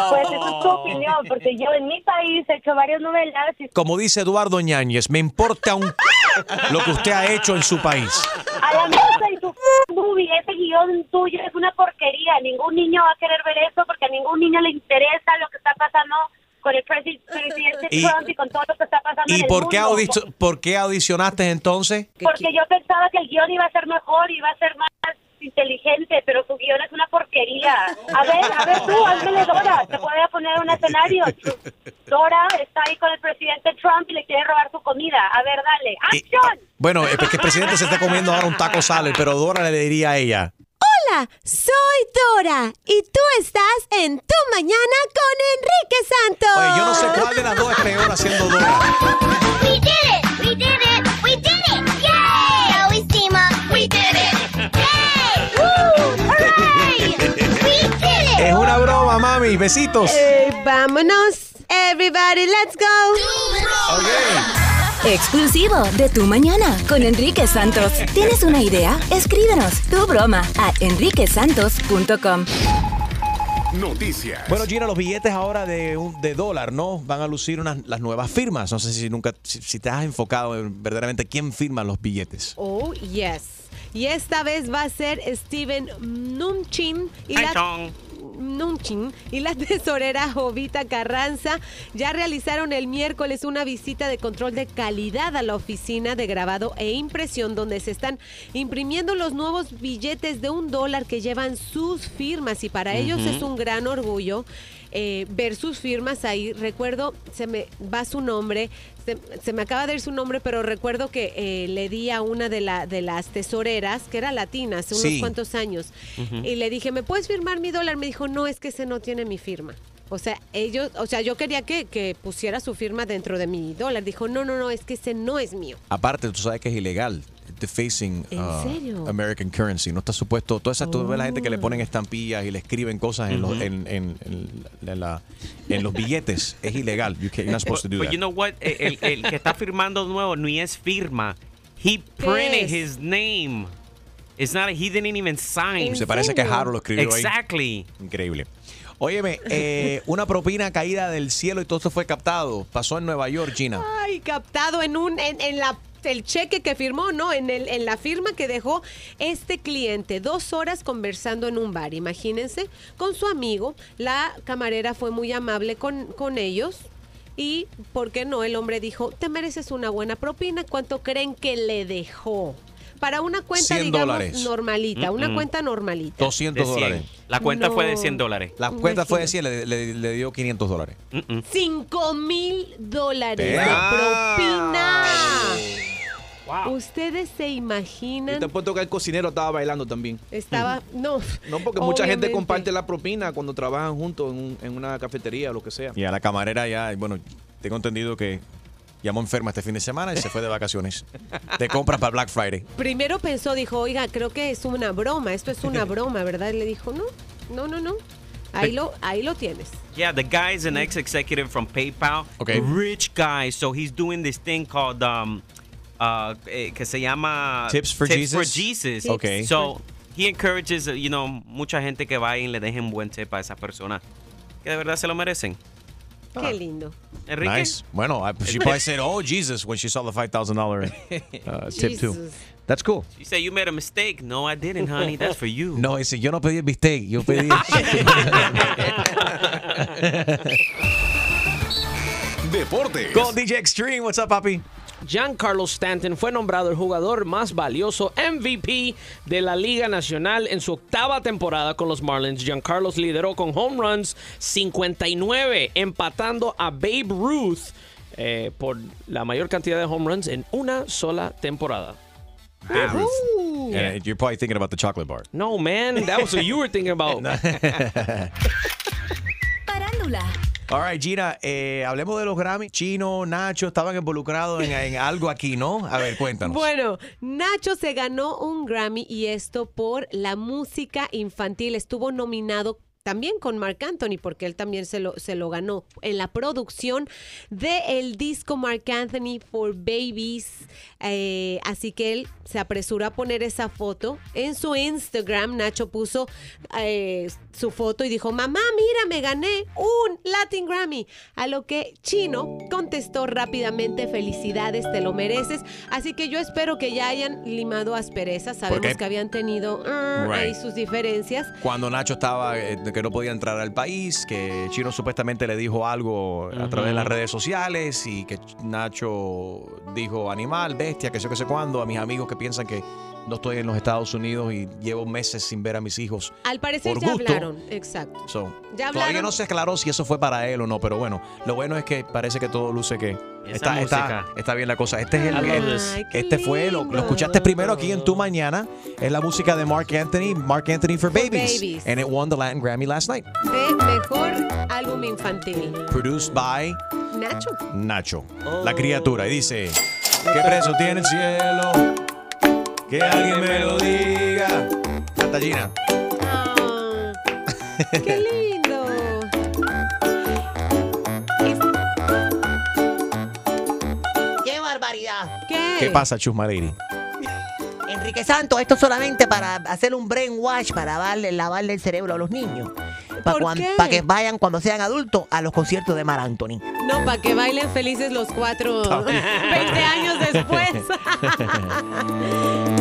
Pues esa es tu opinión, porque yo en mi país he hecho varias novelas y Como dice Eduardo Ñáñez, me importa un lo que usted ha hecho en su país. a la mesa y tu movie, ese guion tuyo es una porquería. Ningún niño va a querer ver eso porque a ningún niño le interesa lo que está pasando con el presi- presidente Y- Trump y con todo lo que está pasando en ¿Y el por qué, mundo. por qué audicionaste entonces? Porque yo pensaba que el guion iba a ser mejor, iba a ser más inteligente, pero su guion es una porquería. A ver, a ver tú, ándale Dora, te voy a poner un escenario. Dora está ahí con el presidente Trump y le quiere robar su comida. A ver, dale, ¡acción! Bueno, es que el presidente se está comiendo ahora un taco salad, pero Dora le diría a ella. Hola, soy Dora y tú estás en Tu Mañana con Enrique Santos. Oye, yo no sé cuál de las dos es peor haciendo Dora. We did it! We did it! We did it! Yay! Always team up! We did it! Yay! Woo! Hooray! We did it! Es una broma, mami. Besitos. Eh, vámonos. Everybody, let's go. Exclusivo de Tu Mañana con Enrique Santos. ¿Tienes una idea? Escríbenos tu broma a enriquesantos.com. Noticias. Bueno, Gina, los billetes ahora de, un- de dólar, ¿no? Van a lucir unas, las nuevas firmas. No sé si nunca, si, si te has enfocado en verdaderamente quién firma los billetes. Oh, yes. Y esta vez va a ser Steven Mnuchin y la Mnuchin y la [LAUGHS] tesorera Jovita Carranza ya realizaron el miércoles una visita de control de calidad a la oficina de grabado e impresión donde se están imprimiendo los nuevos billetes de un dólar que llevan sus firmas y para ellos es un gran orgullo eh, ver sus firmas ahí. Recuerdo, se me va su nombre, se, se me acaba de ir su nombre, pero recuerdo que eh, le di a una de, la, de las tesoreras, que era latina, hace unos Sí. cuantos años, y le dije, ¿me puedes firmar mi dólar? Me dijo, no, es que ese no tiene mi firma. O sea, ellos, o sea, yo quería que, que pusiera su firma dentro de mi dólar. Dijo, no, no, no, es que ese no es mío. Aparte, tú sabes que es ilegal. Defacing ¿En uh, serio? American currency. No está supuesto. Toda esa, ves la gente que le ponen Oh. estampillas y le escriben cosas en, los, Ujú. en, en- en- en la- en los billetes. Es ilegal. You can't- you're not supposed to do But that. you know what? El, el- el que está firmando nuevo ni es firma. He printed es? his name. It's not. he didn't even sign. Se parece que Harold lo escribió ahí. Exactly. Increíble. Óyeme, eh, [LAUGHS] una propina caída del cielo y todo esto fue captado. Pasó en Nueva York, Gina. Ay, captado en un, en, en la el cheque que firmó, no, en, el, en la firma que dejó este cliente. Dos horas conversando en un bar, imagínense, con su amigo. La camarera fue muy amable con, con ellos. Y, ¿por qué no? El hombre dijo, te mereces una buena propina. ¿Cuánto creen que le dejó? Para una cuenta, 100 digamos, dólares. normalita, una cuenta normalita. 200 De 100. dólares. La cuenta fue de No. 100 dólares. La cuenta fue de 100, le, le- le dio 500 dólares. Cinco mil dólares de Damn. Ustedes se Y imaginan. te puesto que el cocinero estaba bailando también. Estaba. [LAUGHS] No. No, porque mucha gente comparte la propina cuando trabajan juntos en, un- en una cafetería o lo que sea. Y a la camarera ya, bueno, tengo entendido que llamó enferma este fin de semana y se fue de vacaciones. De compras para Black Friday. Primero pensó, dijo, oiga, creo que es una broma, esto es una [LAUGHS] broma, ¿verdad? Y le dijo, no, no, no, no. Ahí lo, ahí lo tienes. Yeah, the guy is an ex-executive from PayPal. Okay. Rich guy. So he's doing this thing called um, uh, eh, que se llama Tips for Jesus? Jesus. Okay. So he encourages, uh, you know, mucha gente que vaya y le dejen buen tip a esa persona que de verdad se lo merecen. Qué lindo. Enrique. Nice. Bueno, I- she probably said, oh, Jesus, when she saw the $5,000 uh, [LAUGHS] tip too. That's cool. You say you made a mistake. No, I didn't, honey. That's for you. No, dice, yo no pedí el bistec, yo pedí... [LAUGHS] [LAUGHS] Deportes. Go DJ Extreme, what's up, papi? Giancarlo Stanton fue nombrado el jugador más valioso MVP de la Liga Nacional en su octava temporada con los Marlins. Giancarlo lideró con home runs 59, empatando a Babe Ruth eh, por la mayor cantidad de home runs en una sola temporada. And you're probably thinking about the chocolate bar. No, man, that was what you were thinking about. [LAUGHS] Parándula. All right, Gina, eh, hablemos de los Grammy. Chino, Nacho estaban involucrados en, en algo aquí, ¿no? A ver, cuéntanos. Bueno, Nacho se ganó un Grammy y esto por la música infantil. Estuvo nominado también con Mark Anthony, porque él también se lo, se lo ganó en la producción del el disco Mark Anthony for Babies. Eh, así que él se apresuró a poner esa foto en su Instagram. Nacho puso eh, su foto y dijo, mamá, mira, me gané un Latin Grammy. A lo que Chino contestó rápidamente, felicidades, te lo mereces. Así que yo espero que ya hayan limado asperezas. Sabemos que habían tenido ah, Right. ahí sus diferencias. Cuando Nacho estaba, eh, que no podía entrar al país, que Chino supuestamente le dijo algo a través de las redes sociales y que Nacho dijo animal, bestia, que sé que sé cuándo, a mis amigos que piensan que no estoy en los Estados Unidos y llevo meses sin ver a mis hijos. Al parecer Por ya gusto. hablaron, exacto. So, Ya todavía hablaron. no se aclaró si eso fue para él o no, pero bueno, lo bueno es que parece que todo luce que está, está, está bien la cosa. Este es el, el-. Ay, este fue lo, lo escuchaste primero aquí en tu mañana. Es la música de Mark Anthony, Mark Anthony for Babies, Babies. and it won the Latin Grammy last night. De mejor álbum infantil. Produced by Nacho. Nacho, la criatura. Y dice, ¿qué precio tiene el cielo? Que alguien me lo diga. Canta Gina. Ah, ¡Qué lindo! ¡Qué barbaridad! ¿Qué? ¿Qué pasa, Chusma Lady? Enrique Santos, esto solamente para hacer un brainwash, para darle, lavarle el cerebro a los niños. Para ¿Por qué? que vayan cuando sean adultos a los conciertos de Mar Anthony. No, para que bailen felices los cuatro 20 [LAUGHS] años después.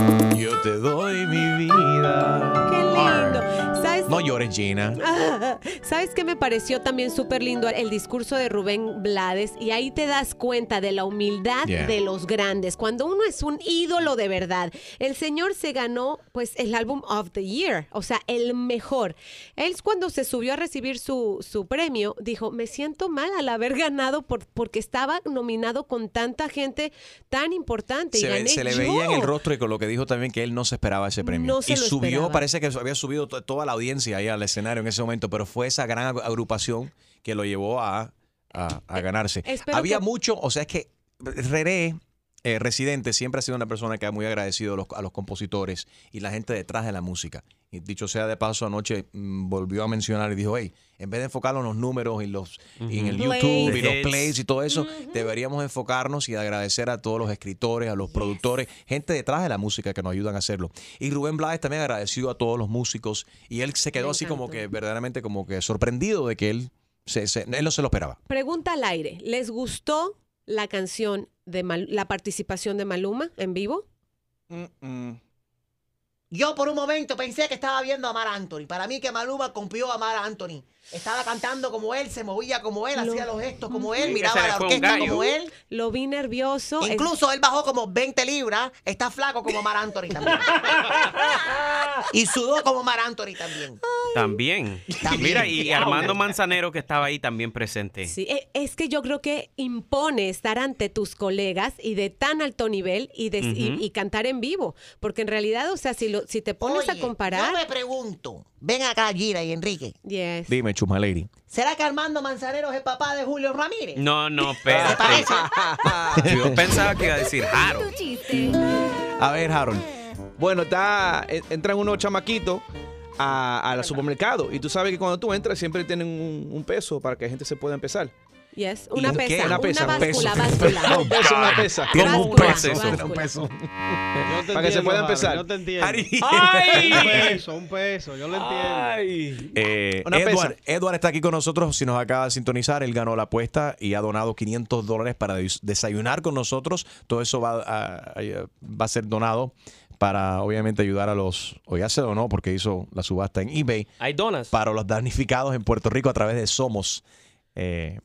[LAUGHS] Yo te doy mi vida. ¡Qué lindo! ¿Sabes? No llores, Gina. Ah, [LAUGHS] ¿Sabes qué me pareció también súper lindo el discurso de Rubén Blades? Y ahí te das cuenta de la humildad Yeah. de los grandes. Cuando uno es un ídolo de verdad. El señor se ganó pues el álbum of the year, o sea, el mejor. Él cuando se subió a recibir su, su premio, dijo, me siento mal al haber ganado por, porque estaba nominado con tanta gente tan importante. y Se, ve- gané se le yo". veía en el rostro y con lo que dijo también que él no se esperaba ese premio. No se y lo subió, esperaba. parece que había subido to- toda la audiencia ahí al escenario en ese momento, pero fue esa gran ag- agrupación que lo llevó a, a- a ganarse. Espero Había que- mucho, o sea, es que Rere, eh, Residente, siempre ha sido una persona que ha muy agradecido a los, a los compositores y la gente detrás de la música. Y dicho sea de paso, anoche mm, volvió a mencionar y dijo, hey, en vez de enfocarlo en los números y, los, y en el. YouTube y los Plays. y todo eso, deberíamos enfocarnos y agradecer a todos los escritores, a los productores, gente detrás de la música que nos ayudan a hacerlo. Y Rubén Blades también agradeció a todos los músicos y él se quedó Me así como que verdaderamente como que sorprendido de que él, se, se- él no se lo esperaba. Pregunta al aire. ¿Les gustó la canción de Mal- la participación de Maluma en vivo? Yo por un momento pensé que estaba viendo a Mar Anthony. Para mí que Maluma copió a Mar Anthony. Estaba cantando como él, se movía como él, Lo- hacía los gestos como él, miraba a la orquesta como él. Lo vi nervioso. Es- Incluso él bajó como 20 libras, está flaco como Mar Anthony también. [LAUGHS] y sudó como Mar Anthony también. También. Mira, y Armando Manzanero que estaba ahí también presente. Sí, e- es que yo creo que impone estar ante tus colegas y de tan alto nivel y, de- y- y cantar en vivo. Porque en realidad, o sea, si, lo, si te pones a comparar... Yo me pregunto, ven acá Gira y Enrique, Yes. Dime, Chuma Lady. ¿será que Armando Manzanero es el papá de Julio Ramírez? No, no, espérate. [LAUGHS] Yo pensaba que iba a decir Jaro. A ver, Harold. Bueno, está, en- entran unos chamaquitos a- al supermercado y tú sabes que cuando tú entras siempre tienen un, un peso para que la gente se pueda empezar. Yes, ¿Y una qué? pesa, Una pesa, una un peso. báscula, [LAUGHS] báscula. Un peso, una pesa. Tienen un peso. Un peso. Para que se pueda empezar. No te entiendo. ¡Ay! Un peso, un peso, yo lo entiendo. Eh, Una pesa. Edward, Edward está aquí con nosotros. Si nos acaba de sintonizar, él ganó la apuesta y ha donado 500 dólares para des- desayunar con nosotros. Todo eso va a, a- va a ser donado para, obviamente, ayudar a los. O ya se donó porque hizo la subasta en eBay. Hay donas. Para los damnificados en Puerto Rico a través de Somos. eh,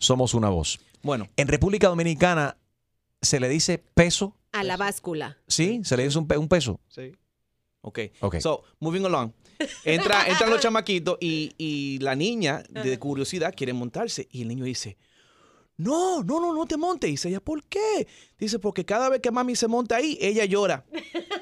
Somos una voz. Bueno. En República Dominicana se le dice peso. A la báscula. ¿Sí? Se le dice un, pe- un peso. Sí. Ok. Ok. So, moving along. [LAUGHS] Entra, entran los chamaquitos y, y la niña, de curiosidad, quiere montarse. Y el niño dice, no, no, no, no te montes. Y dice ella, ¿por qué? Dice, porque cada vez que mami se monta ahí, ella llora. [LAUGHS]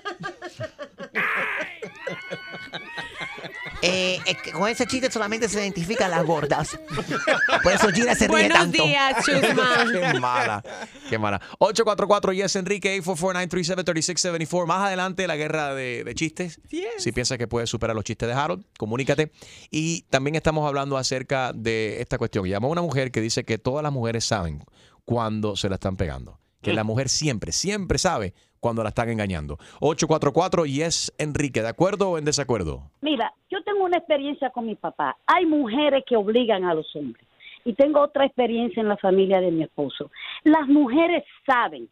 Eh, es que con ese chiste solamente se identifican las gordas. [LAUGHS] Por eso Gira se ríe Buenos tanto. días, Chusma. [LAUGHS] Qué mala, qué mala. 844 Yes Enrique 844-937-3674. Más adelante la guerra de, de chistes. Si piensas que puedes superar los chistes de Harold, comunícate. Y también estamos hablando acerca de esta cuestión. Llamó una mujer que dice que todas las mujeres saben cuando se la están pegando. Que la mujer siempre, siempre sabe cuando la están engañando. 844 Yes Enrique, ¿de acuerdo o en desacuerdo? Mira, yo tengo una experiencia con mi papá. Hay mujeres que obligan a los hombres. Y tengo otra experiencia en la familia de mi esposo. Las mujeres saben,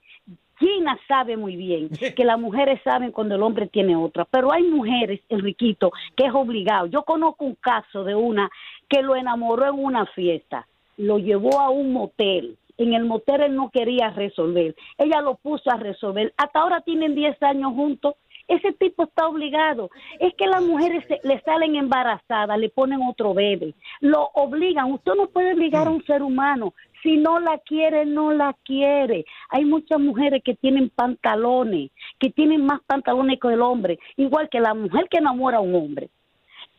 Gina sabe muy bien [LAUGHS] que las mujeres saben cuando el hombre tiene otra, pero hay mujeres, Enriquito, que es obligado. Yo conozco un caso de una que lo enamoró en una fiesta, lo llevó a un motel. En el motel él no quería resolver. Ella lo puso a resolver. Hasta ahora tienen 10 años juntos. Ese tipo está obligado. Es que las mujeres se- le salen embarazadas, le ponen otro bebé. Lo obligan. Usted no puede obligar a un ser humano. Si no la quiere, no la quiere. Hay muchas mujeres que tienen pantalones, que tienen más pantalones que el hombre. Igual que la mujer que enamora a un hombre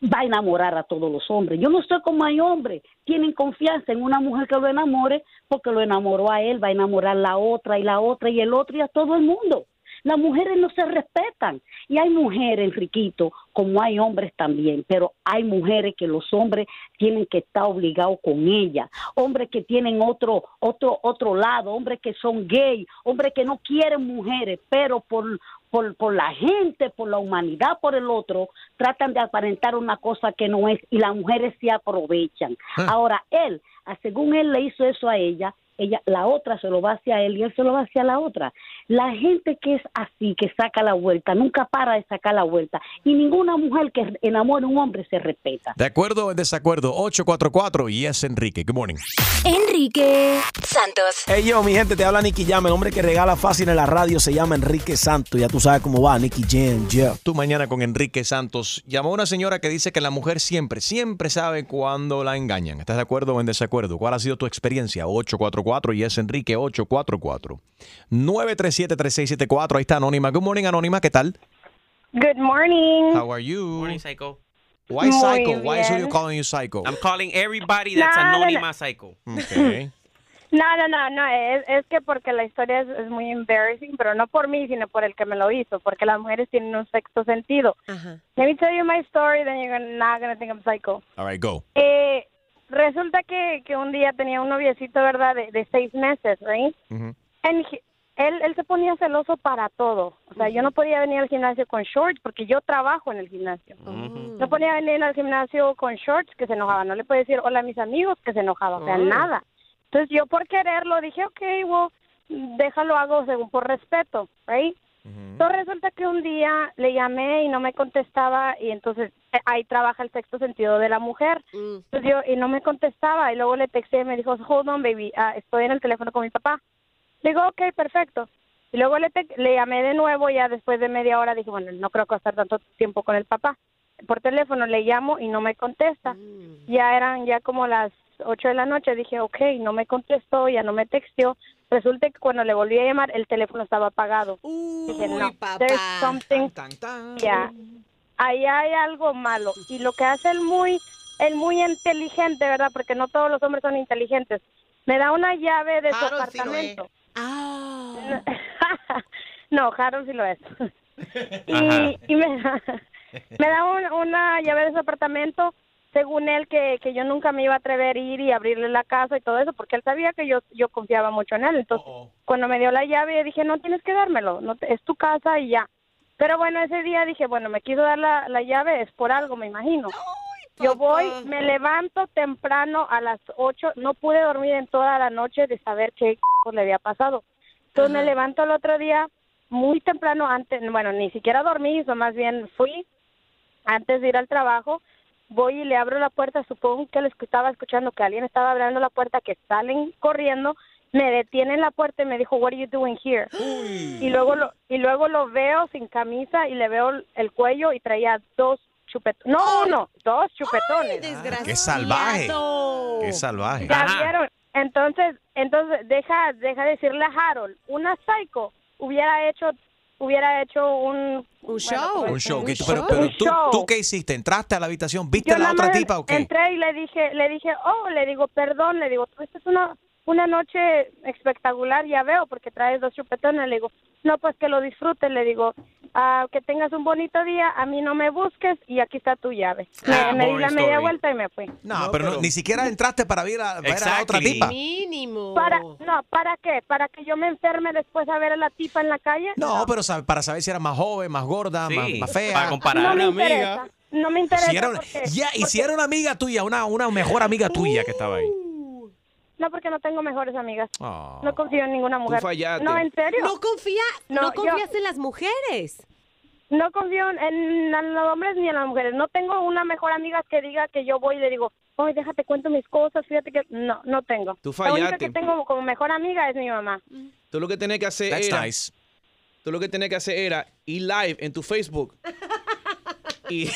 va a enamorar a todos los hombres. Yo no sé cómo hay hombres, tienen confianza en una mujer que lo enamore porque lo enamoró a él, va a enamorar la otra y la otra y el otro y a todo el mundo. Las mujeres no se respetan y hay mujeres, Enriquito, como hay hombres también, pero hay mujeres que los hombres tienen que estar obligados con ella, hombres que tienen otro otro otro lado, hombres que son gay, hombres que no quieren mujeres, pero por por, por la gente, por la humanidad, por el otro, tratan de aparentar una cosa que no es y las mujeres se aprovechan. Ahora, él, ah, según él le hizo eso a ella, ella, la otra se lo va hacia él y él se lo va hacia la otra. La gente que es así, que saca la vuelta, nunca para de sacar la vuelta. Y ninguna mujer que enamore a un hombre se respeta. ¿De acuerdo o en desacuerdo? 844 Yes Enrique. Good morning. Enrique Santos. Hey yo, mi gente, te habla Nicky Jam. El hombre que regala fácil en la radio se llama Enrique Santos. Ya tú sabes cómo va, Nicky Jam, yeah. Tu mañana con Enrique Santos. Llamó una señora que dice que la mujer siempre, siempre sabe cuando la engañan. ¿Estás de acuerdo o en desacuerdo? ¿Cuál ha sido tu experiencia? 844 y es Enrique 844 937-3674. Ahí está Anónima. Good morning, Anónima. ¿Qué tal? Good morning. How are you? Morning, Psycho. Why Muy psycho? Why is bien. you calling you psycho? I'm calling everybody that's No, no, no. anónima Psycho. Okay. [LAUGHS] No, no, no, no, es, es que porque la historia es, es muy embarrassing, pero no por mí, sino por el que me lo hizo, porque las mujeres tienen un sexto sentido. Let me tell you my story, then you're gonna- not gonna think I'm psycho. All right, go. Eh, resulta que, que un día tenía un noviecito, ¿verdad?, de, de seis meses, right? And he- él, él se ponía celoso para todo. O sea, yo no podía venir al gimnasio con shorts porque yo trabajo en el gimnasio. No podía venir al gimnasio con shorts que se enojaba. No le podía decir hola a mis amigos que se enojaba. O sea, nada. Entonces yo por quererlo dije, ok, well, déjalo hago según por respeto, right? Entonces resulta que un día le llamé y no me contestaba y entonces eh, ahí trabaja el sexto sentido de la mujer. Entonces yo, y no me contestaba y luego le texté y me dijo, hold on baby, ah, estoy en el teléfono con mi papá. Le digo, ok, perfecto. Y luego le, te- le llamé de nuevo, ya después de media hora dije, bueno, no creo que va a estar tanto tiempo con el papá. por teléfono le llamo y no me contesta. Ya eran ya como las 8 de la noche. Dije, ok, no me contestó, ya no me texteó. Resulta que cuando le volví a llamar, el teléfono estaba apagado. Dije, no, there's something, yeah, ahí hay algo malo. Y lo que hace el muy, el muy inteligente, ¿verdad? Porque no todos los hombres son inteligentes. Me da una llave de su Harold sí lo es. apartamento. [LAUGHS] no, Harold sí lo es. y, y me, da- [LAUGHS] me da un- una llave de su apartamento, según él, que, que yo nunca me iba a atrever a ir y abrirle la casa y todo eso, porque él sabía que yo, yo confiaba mucho en él. Entonces, cuando me dio la llave, dije, no tienes que dármelo, no te- es tu casa y ya. Pero bueno, ese día dije, bueno, me quiso dar la, la llave, es por algo, me imagino. Yo voy, me levanto temprano a las 8, no pude dormir en toda la noche de saber qué le había pasado. Entonces me levanto el otro día muy temprano antes, bueno, ni siquiera dormí, o más bien fui antes de ir al trabajo, voy y le abro la puerta, supongo que les estaba escuchando que alguien estaba abriendo la puerta, que salen corriendo, me detiene en la puerta y me dijo, what are you doing here? Y luego lo, y luego lo veo sin camisa y le veo el- el cuello y traía dos chupetones, no uno, dos chupetones. Qué salvaje. Qué salvaje. Ya vieron. Entonces, entonces deja, deja decirle a Harold, una psycho hubiera hecho, hubiera hecho un un show, Un show. pero pero tú, ¿tú qué hiciste? ¿Entraste a la habitación? ¿Viste Yo a la otra tipa o qué? Entré y le dije, le dije, oh, le digo, perdón, le digo, esta es una, una noche espectacular, ya veo, porque traes dos chupetones, le digo, no, pues que lo disfrutes, le digo, ah, que tengas un bonito día, a mí no me busques y aquí está tu llave. Me, Ah, me di la media vuelta y me fui. No, pero, no- ni siquiera entraste para ver a, ver a la otra tipa. Mínimo. Para, no, ¿para qué? ¿Para que yo me enferme después a ver a la tipa en la calle? No, pero para saber si era más joven, más gorda, más, más fea. para comparar. No me Una amiga. interesa. No me interesa. Si era una, porque- ya, y si era una amiga tuya, una, una mejor amiga tuya que estaba ahí. No, porque no tengo mejores amigas. Ah. No confío en ninguna mujer. fallaste. No, en serio. No confía, no, confías en las mujeres. No confío en, en los hombres ni en las mujeres. No tengo una mejor amiga que diga que yo voy y le digo, oye, déjate cuento mis cosas, fíjate que... No, no tengo. Tú La única fallaste. que tengo como mejor amiga es mi mamá. Tú lo que tenés que hacer That's era. nice. Tú lo que tenés que hacer era ir live en tu Facebook. [LAUGHS] y,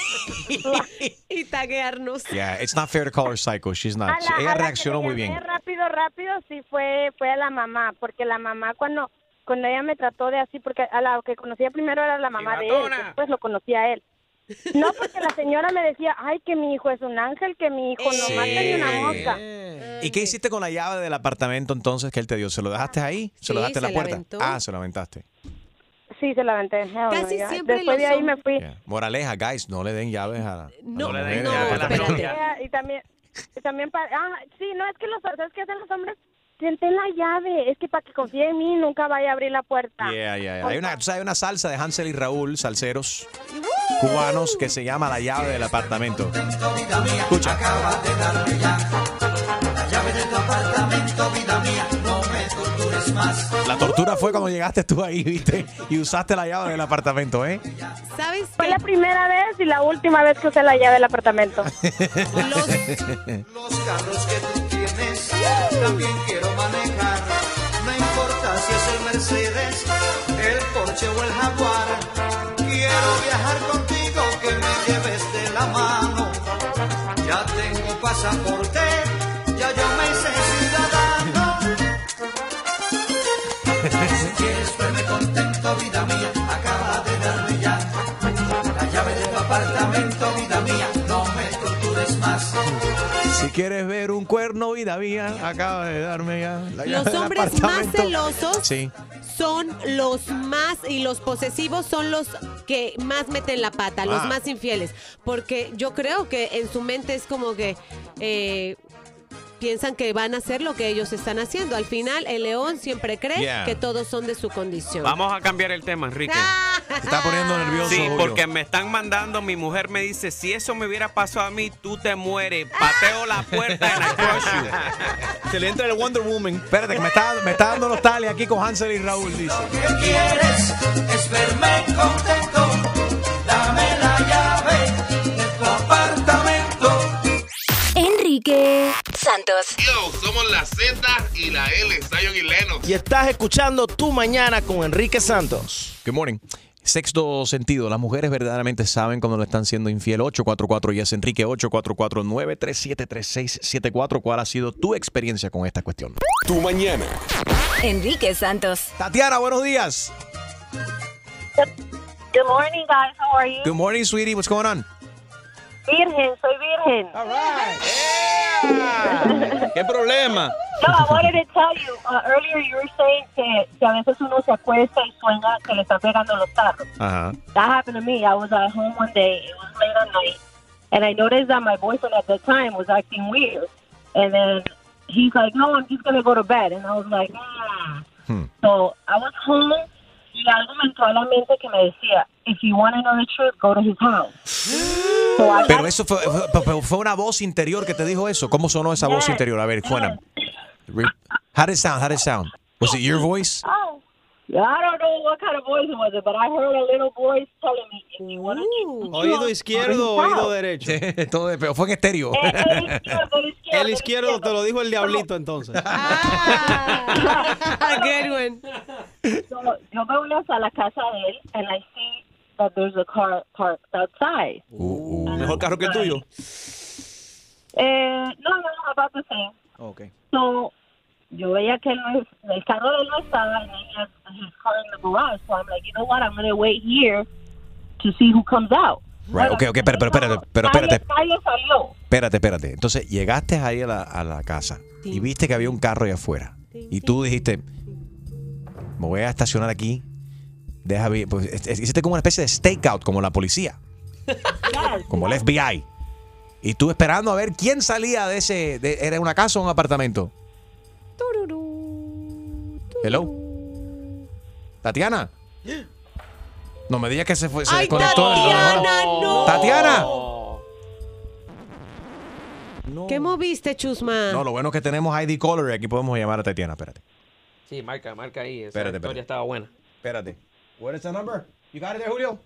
[LAUGHS] y taguearnos. Yeah, it's not fair to call her psycho. She's not. La- Ella reaccionó muy bien. rápido, rápido, sí fue, fue a la mamá, porque la mamá cuando, cuando ella me trató de así, porque a la que conocía primero era la mamá de él, después lo conocía a él. No, porque la señora me decía, ay, que mi hijo es un ángel, que mi hijo no mata ni una mosca. ¿Y qué hiciste con la llave del apartamento entonces que él te dio? ¿Se lo dejaste ahí? ¿Se lo Sí, dejaste en la puerta? aventó. Ah, se lo aventaste. Sí, se la aventé. No, Casi siempre Después de ahí me fui. Moraleja, guys, no le den llaves a, a No, no, mujeres no, del apartamento. Y también, y también para, ah, sí, no, es que los, ¿sabes qué hacen los hombres? Sienten la llave, es que para que confíe en mí nunca vaya a abrir la puerta. Yeah, yeah, yeah. Hay una, tú sabes, hay una salsa de Hansel y Raúl, salseros cubanos, que se llama La llave del apartamento. Escucha. La tortura fue cuando llegaste tú ahí, viste, y usaste la llave del apartamento, ¿eh? ¿Sabes? Fue la primera vez y la última vez que usé la llave del apartamento. Los carros que tú tienes también quiero manejar. No importa si es el Mercedes, el Porsche o el Jaguar. Quiero viajar contigo, que me lleves de la mano. Ya tengo pasaporte, quieres ver un cuerno, vida mía, acaba de darme ya la Los hombres más celosos Sí. son los más y los posesivos son los que más meten la pata, los Ah. más infieles. Porque yo creo que en su mente es como que eh, piensan que van a hacer lo que ellos están haciendo. Al final, el león siempre cree Yeah. que todos son de su condición. Vamos a cambiar el tema, Enrique. [LAUGHS] Está poniendo nervioso. Sí, Julio. porque me están mandando, mi mujer me dice, si eso me hubiera pasado a mí, tú te mueres. Pateo la puerta en you. [LAUGHS] Se le entra el Wonder Woman. Espérate, que me está, me está dando nostalgia aquí con Hansel y Raúl, dice. que quieres es verme contento. Dame la llave de tu apartamento. Enrique Santos. Yo, somos la Z y la L, Zion y Lennox. Y estás escuchando Tu Mañana con Enrique Santos. Good morning. Sexto sentido, las mujeres verdaderamente saben cuando le están siendo infiel. 844 Yes Enrique 844 9373674 ¿Cuál ha sido tu experiencia con esta cuestión? Tu mañana. Enrique Santos. Tatiana, buenos días. Good morning, guys. How are you? Good morning, sweetie. What's going on? Virgen, soy virgen. [LAUGHS] ¿Qué problema? No, I wanted to tell you, uh, earlier you were saying que, que a veces uno se acuesta y sueña que le está pegando los carros. Ajá. That happened to me. I was at home one day. It was late at night. And I noticed that my boyfriend at the time was acting weird. And then he's like, no, I'm just going to go to bed. And I was like, hmm. So I was home y algo me entró a la mente que me decía, if you want to know the truth, go to his house. So Pero eso fue, fue, fue- una voz interior que te dijo eso. ¿Cómo sonó esa voz Yes. interior? A ver, suena. How did it sound? How did it sound? Was it your voice? Oh, I don't know what kind of voice it was, but I heard a little voice telling me, if you want to Oído izquierdo o [LAUGHS] oído derecho. [LAUGHS] Todo de- pero fue en estéreo. El izquierdo te lo dijo el diablito entonces. [LAUGHS] good one. So, yo me voy hasta la casa de él, and I see that there's a car parked outside. Mejor carro que el tuyo. Eh, no, no, no, about the same. Ok. So, yo veía que él no, el carro de él no estaba, and he has his car in the garage. So I'm like, you know what? I'm going to wait here to see who comes out. Right, ok, ok, pero, pero espérate, pero espérate, Nadie, salió. espérate, espérate. Entonces llegaste ahí a la, a la casa y viste que había un carro ahí afuera. Y tú dijiste, me voy a estacionar aquí. Deja ver, pues, es- es- hiciste como una especie de stakeout, como la policía, como el FBI. Y tú esperando a ver quién salía de ese, de- ¿era una casa o un apartamento? Hello. Tatiana. No me digas que se fue, se Ay, desconectó. el- Tatiana, no. Tatiana. ¿Qué moviste, Chusma? No, lo bueno es que tenemos ID caller y aquí podemos llamar a Tatiana. Espérate. Sí, marca, marca ahí. Esa Espérate, historia espérate. estaba buena. Espérate. What is the number? You got it there, Julio?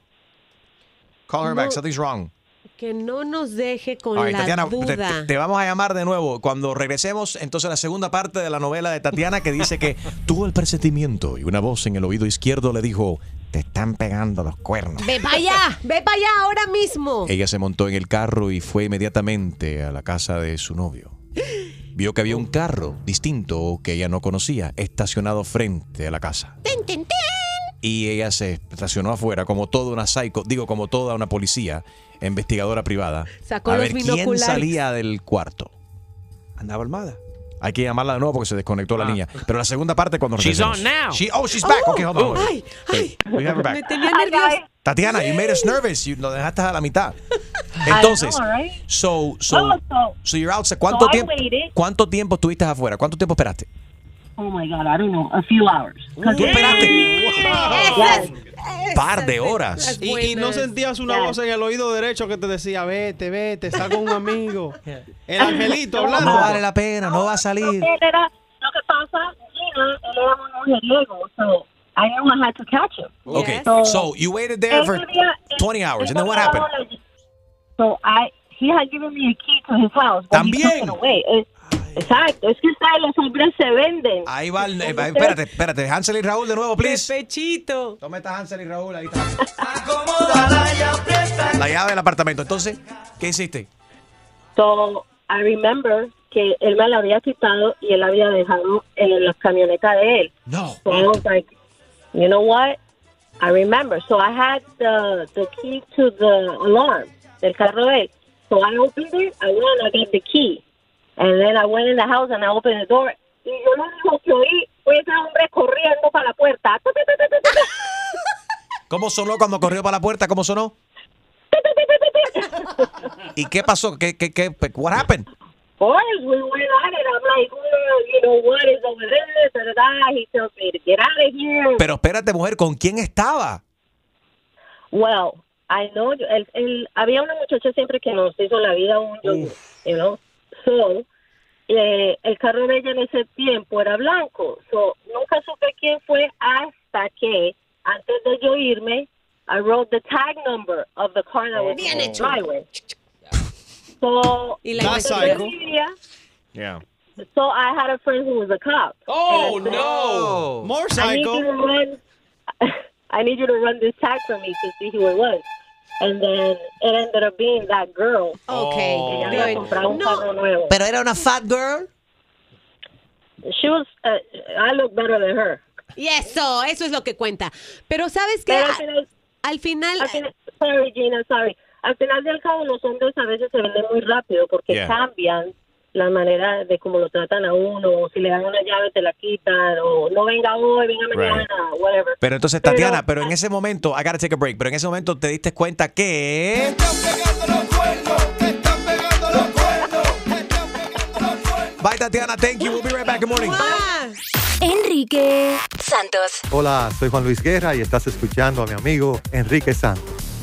Call her back. No. Something's wrong. Que no nos deje con la Tatiana, te, duda. te- te vamos a llamar de nuevo. Cuando regresemos, entonces la segunda parte de la novela de Tatiana que dice que [LAUGHS] tuvo el presentimiento y una voz en el oído izquierdo le dijo, te están pegando los cuernos. Ve para allá, ve para allá ahora mismo. Ella se montó en el carro y fue inmediatamente a la casa de su novio. Vio que había un carro distinto que ella no conocía, estacionado frente a la casa. Ten, ten, ten. Y ella se estacionó afuera como toda una psycho, digo como toda una policía, investigadora privada, Sacó a los ver quién salía del cuarto. Andaba armada. Hay que llamarla de nuevo porque se desconectó la línea. Pero la segunda parte cuando She's regresemos. on now. She- oh, she's back. Okay, hold on. Ay, ay. We have her Me back. tenía nerviosa. Tatiana, you made us nervous. You, lo dejaste a la mitad. Entonces, know, right? so, so, Oh, so- so you're outside. ¿Cuánto so tiempo? ¿Cuánto tiempo estuviste afuera? ¿Cuánto tiempo esperaste? Oh my God, I don't know, a few hours. ¿Tú esperaste? Par de horas. Y, y no sentías una voz en el oído derecho que te decía, vete, vete, está con un amigo. [LAUGHS] El angelito hablando. No vale la pena, no va a salir. Lo que pasa, Gina, él era muy mujeriego, so I knew I had to catch him. Okay, So, so you waited there for vivía- 20 hours, and then what happened? So I, he had given me a key to his house, but he took También. Exacto, es que ¿sabes? los hombres se venden. Ahí va el, eh, espérate, espérate, Hansel y Raúl de nuevo, please. Pechito. Toma esta Hansel y Raúl, ahí está. La llave del apartamento. Entonces, ¿qué hiciste? So I remember que él me la había quitado y él la había dejado en la camioneta de él. No. So I was like, you know what? I remember. So I had the the key to the alarm del carro de él. So I opened it. I went and I got the key. And then I went in the house and I opened the door. Y yo lo único que oí fue ese hombre corriendo para la puerta. [LAUGHS] ¿Cómo sonó cuando corrió para la puerta? ¿Cómo sonó? ¿Y qué pasó? ¿Qué, qué, qué, what happened? Boys, we went at it. I'm like, well, you know what is over there? Da, da, da. He tells me to get out of here. Pero espérate, mujer, ¿con quién estaba? Well, I know, el, el- había una muchacha siempre que nos hizo la vida un yogur, you know. So, eh, el carro de ella en ese tiempo era blanco. So, nunca supe quién fue hasta que, antes de yo irme, I wrote the tag number of the car that was Bien in the hecho. driveway. So, Y la entonces investigación. yo vivía- Yeah. So I had a friend who was a cop. Oh, said, no. More I need you to run. [LAUGHS] I need you to run this tag for me to see who it was. And then it ended up being that girl. Okay. Ella había Good. comprado un carro nuevo. Pero era una fat girl. She was, uh, I look better than her. Y eso, eso es lo que cuenta. Pero ¿sabes? Pero al Al- final- al final... Al final- sorry, Gina, sorry. Al final del cabo, los hombres a veces se venden muy rápido porque Yeah. cambian la manera de cómo lo tratan a uno, o si le dan una llave te la quitan, o no venga hoy, venga mañana, whatever. Pero entonces, Pero- Tatiana, pero en ese momento, I gotta take a break, pero en ese momento te diste cuenta que... Bye, Tatiana. Thank you. We'll be right back. Good morning. Enrique Santos. Hola, soy Juan Luis Guerra y estás escuchando a mi amigo Enrique Santos.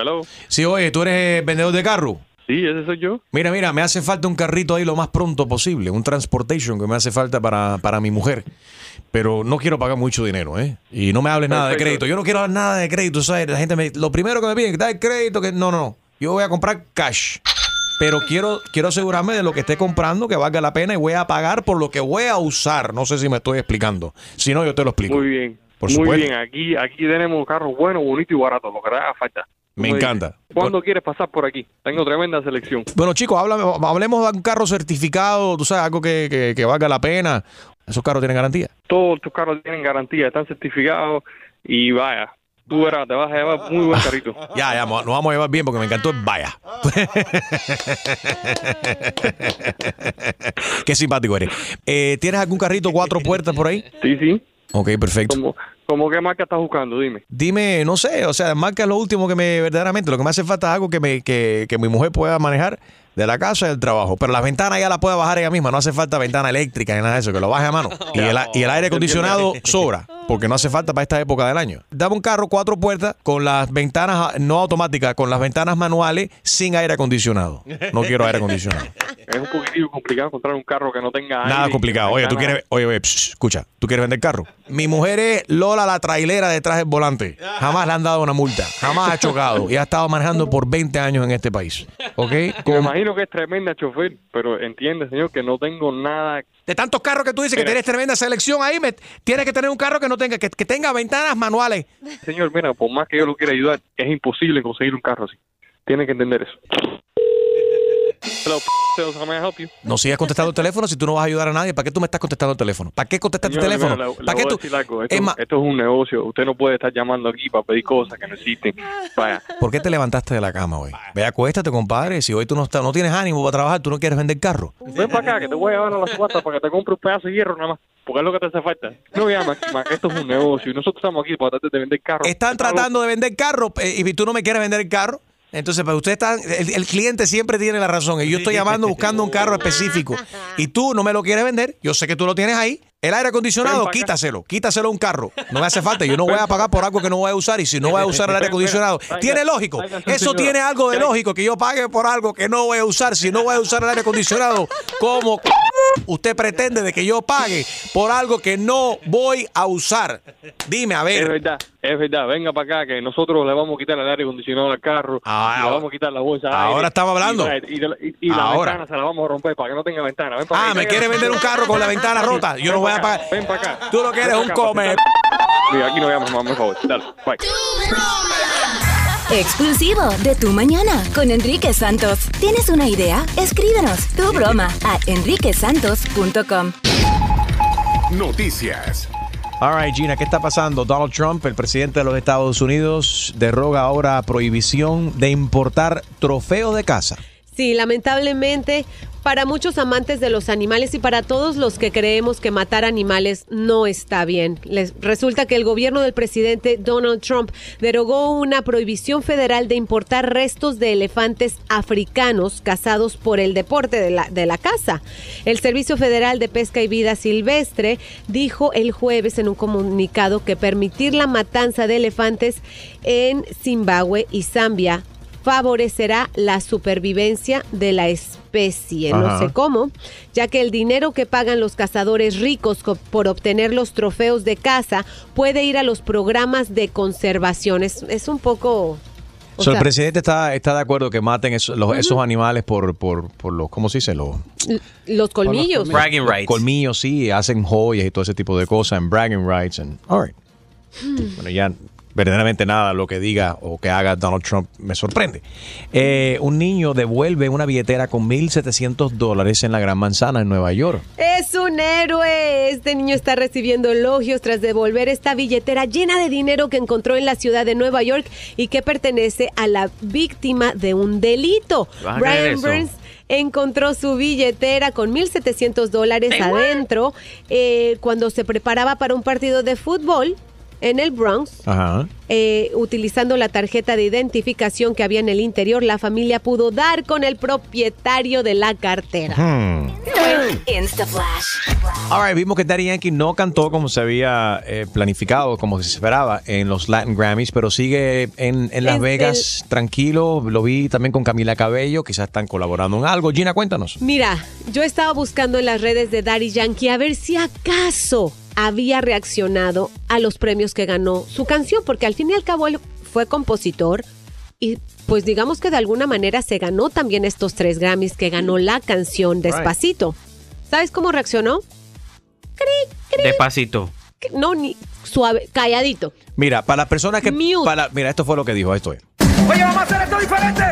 Hello. Sí, oye, ¿tú eres vendedor de carro? Sí, ese soy yo. Mira, mira, me hace falta un carrito ahí lo más pronto posible, un transportation que me hace falta para, para mi mujer. Pero no quiero pagar mucho dinero, ¿eh? Y no me hables nada de crédito. Yo no quiero dar nada de crédito, ¿sabes? La gente me... Lo primero que me piden es dar crédito, que no, no, no. Yo voy a comprar cash. Pero quiero, quiero asegurarme de lo que esté comprando, que valga la pena y voy a pagar por lo que voy a usar. No sé si me estoy explicando. Si no, yo te lo explico. Muy bien. Por Muy supuesto. bien. Aquí, aquí tenemos carros buenos, bonitos y baratos, lo que haga falta. Me encanta. ¿Cuándo quieres pasar por aquí? Tengo tremenda selección. Bueno, chicos, háblame- hablemos de un carro certificado, tú sabes, algo que, que- que valga la pena. ¿Esos carros tienen garantía? Todos tus carros tienen garantía, están certificados y vaya, tú verás, te vas a llevar muy buen carrito. [LAUGHS] Ya, ya, nos vamos a llevar bien porque me encantó el vaya. [LAUGHS] Qué simpático eres. Eh, ¿Tienes algún carrito cuatro puertas por ahí? Sí, sí. Ok, perfecto. ¿Cómo, cómo qué marca estás buscando? Dime. Dime, no sé, o sea, marca lo último que me, verdaderamente, lo que me hace falta es algo que, me, que, que mi mujer pueda manejar de la casa y del trabajo. Pero las ventanas ya la puede bajar ella misma, no hace falta ventana eléctrica ni nada de eso, que lo baje a mano. [LAUGHS] Y el, y el aire acondicionado [LAUGHS] sobra, porque no hace falta para esta época del año. Dame un carro cuatro puertas con las ventanas ah, no automáticas, con las ventanas manuales sin aire acondicionado. No quiero aire acondicionado. [LAUGHS] Es un poquitito complicado encontrar un carro que no tenga Nada aire, complicado. Oye, tú quieres, oye, oye, psh, escucha, tú quieres vender carro. Mi mujer es Lola la trailera detrás del volante. Jamás le han dado una multa, jamás ha chocado y ha estado manejando por 20 años en este país. ¿Ok? Me imagino que es tremenda chofer, pero entiende, señor, que no tengo nada. De tantos carros que tú dices que tienes tremenda selección ahí, me- tienes que tener un carro que no tenga, que, que tenga ventanas manuales. Señor, mira, por más que yo lo quiera ayudar, es imposible conseguir un carro así. Tiene que entender eso. Hello, sales, how may I help you? No sigas contestando el teléfono si tú no vas a ayudar a nadie. ¿Para qué tú me estás contestando el teléfono? ¿Para qué contestas el teléfono? mira, le- le ¿Para qué tú? Esto, Es más- esto es un negocio. Usted no puede estar llamando aquí para pedir cosas que no existen. Vaya. ¿Por qué te levantaste de la cama hoy? Ve, acuéstate, compadre. Si hoy tú no, estás, no tienes ánimo para trabajar, tú no quieres vender carro. Ven para acá, que te voy a llevar a la subasta para que te compre un pedazo de hierro nada más. Porque es lo que te hace falta. No llamas. Esto es un negocio y nosotros estamos aquí para tratar de vender carros. Están tratando de vender carro eh, y tú no me quieres vender el carro. Entonces, para usted está, el, el cliente siempre tiene la razón. Y yo estoy llamando buscando un carro específico. [LAUGHS] Y tú no me lo quieres vender. Yo sé que tú lo tienes ahí. El aire acondicionado, quítaselo. Quítaselo a un carro. No me hace falta. Yo no voy a pagar por algo que no voy a usar. Y si no voy a usar el aire acondicionado, tiene lógico. Eso tiene algo de lógico que yo pague por algo que no voy a usar. Si no voy a usar el aire acondicionado, ¿cómo usted pretende de que yo pague por algo que no voy a usar? Dime, a ver. Es verdad, es verdad. Venga para acá que nosotros le vamos a quitar el aire acondicionado al carro. y le vamos a quitar la bolsa. Ah, ahora estamos hablando. Y, y- y- y la Ahora. ventana se la vamos a romper para que no tenga ventana. Ven para Ah, acá. ¿me quiere vender un carro con la ventana rota? Yo no voy a pagar. Ven para acá. Tú lo que eres un come. Mira, aquí no llamas más, por favor. Dale, bye. Exclusivo de Tu Mañana con Enrique Santos. ¿Tienes una idea? Escríbenos tu broma a enriquesantos.com. Noticias. All right, Gina, ¿qué está pasando? Donald Trump, el presidente de los Estados Unidos, derroga ahora prohibición de importar trofeos de casa. Sí, lamentablemente para muchos amantes de los animales y para todos los que creemos que matar animales no está bien. Les resulta que el gobierno del presidente Donald Trump derogó una prohibición federal de importar restos de elefantes africanos cazados por el deporte de la, de la caza. El Servicio Federal de Pesca y Vida Silvestre dijo el jueves en un comunicado que permitir la matanza de elefantes en Zimbabue y Zambia favorecerá la supervivencia de la especie. No sé cómo, ya que el dinero que pagan los cazadores ricos co- por obtener los trofeos de caza puede ir a los programas de conservación. Es, es un poco... O el presidente está, está de acuerdo que maten esos, los- esos animales por, por, por los, ¿cómo se dice? Los, los colmillos. Bragging los rights. colmillos, sí, hacen joyas y todo ese tipo de cosas, en bragging rights. And, all right. Hmm. Bueno, ya verdaderamente nada lo que diga o que haga Donald Trump me sorprende. Eh, un niño devuelve una billetera con 1.700 dólares en la Gran Manzana en Nueva York. Es un héroe. Este niño está recibiendo elogios tras devolver esta billetera llena de dinero que encontró en la ciudad de Nueva York y que pertenece a la víctima de un delito. ¿Vas a creer Brian? Burns encontró su billetera con 1.700 dólares adentro eh, cuando se preparaba para un partido de fútbol en el Bronx. Ajá. Eh, utilizando la tarjeta de identificación que había en el interior, la familia pudo dar con el propietario de la cartera. Hmm. Instaflash. All right, vimos que Daddy Yankee no cantó como se había eh, planificado, como se esperaba en los Latin Grammys, pero sigue en, en Las Es Vegas tranquilo. Lo vi también con Camila Cabello, quizás están colaborando en algo. Gina, cuéntanos. Mira, yo estaba buscando en las redes de Daddy Yankee a ver si acaso había reaccionado a los premios que ganó su canción, porque al fin y al cabo él fue compositor y pues digamos que de alguna manera se ganó también estos tres Grammys que ganó la canción Despacito. ¿Sabes cómo reaccionó? Despacito. Que- No, ni suave, calladito. Mira, para las personas que... Para, mira, esto fue lo que dijo, esto es. Oye, vamos a hacer esto diferente.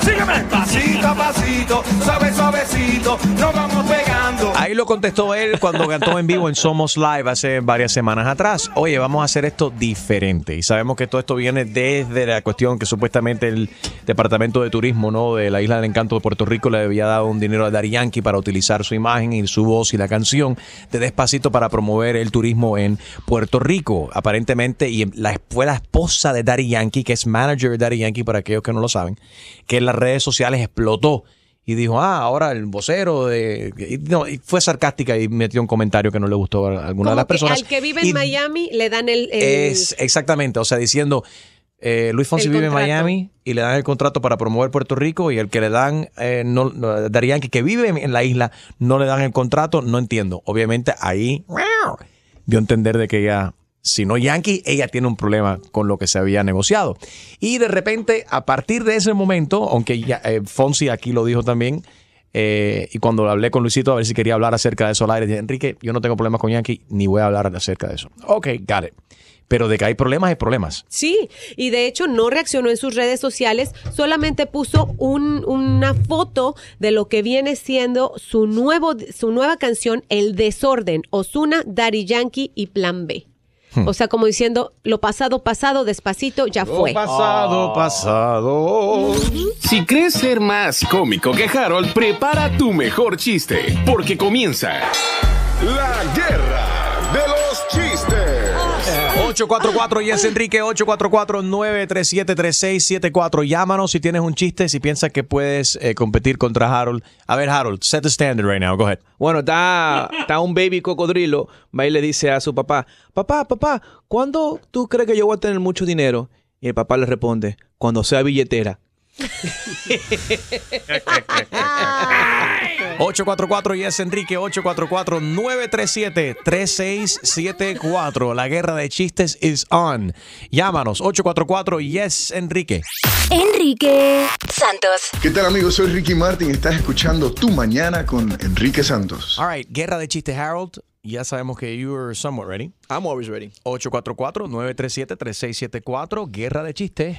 Sígueme. Pasito a pasito, suave, suavecito, nos vamos pegando. Ahí lo contestó él cuando cantó en vivo en Somos Live hace varias semanas atrás. Oye, vamos a hacer esto diferente. Y sabemos que todo esto viene desde la cuestión que supuestamente el Departamento de Turismo ¿no? de la Isla del Encanto de Puerto Rico le había dado un dinero a Daddy Yankee para utilizar su imagen y su voz y la canción de Despacito para promover el turismo en Puerto Rico. Aparentemente, y la, fue la esposa de Daddy Yankee, que es manager de Daddy Yankee, para aquellos que no lo saben, que en las redes sociales explotó y dijo, ah, ahora el vocero de... y no, y fue sarcástica y metió un comentario que no le gustó a alguna de las Como que personas. al que vive en Y Miami le dan el... el- Es exactamente, o sea, diciendo, eh, Luis Fonsi El vive en. Miami y le dan el contrato para promover Puerto Rico y el que le dan, eh, no, no, Daddy Yankee, que vive en la isla, no le dan el contrato, no entiendo. Obviamente ahí dio a entender de que ella, si no Yankee, ella tiene un problema con lo que se había negociado. Y de repente, a partir de ese momento, aunque ya, eh, Fonsi aquí lo dijo también, eh, y cuando hablé con Luisito a ver si quería hablar acerca de eso al aire, dije, Enrique, yo no tengo problemas con Yankee, ni voy a hablar acerca de eso. Ok, got it. Pero de que hay problemas, hay problemas. Sí, y de hecho no reaccionó en sus redes sociales, solamente puso un- una foto de lo que viene siendo su, nuevo, su nueva canción, El Desorden, Osuna, Daddy Yankee y Plan B. Hmm. O sea, como diciendo, lo pasado, pasado, despacito, ya fue. pasado, pasado. Si crees ser más cómico que Harold, prepara tu mejor chiste, porque comienza la guerra. 844 y es Enrique 844-937-3674. Llámanos si tienes un chiste, si piensas que puedes eh, competir contra Harold. A ver, Harold, set the standard right now. Go ahead. Bueno, está, está un baby cocodrilo, va y le dice a su papá, papá, papá, ¿cuándo tú crees que yo voy a tener mucho dinero? Y el papá le responde, cuando sea billetera. 844 y es Enrique 844-937-3674. La guerra de chistes is on. Llámanos 844 yes Enrique. Enrique Santos. ¿Qué tal amigos? Soy Ricky Martin. Estás escuchando Tu Mañana con Enrique Santos. All right, guerra de chistes Harold. Ya sabemos que you are somewhat ready. I'm always ready. 844-937-3674. Guerra de chistes.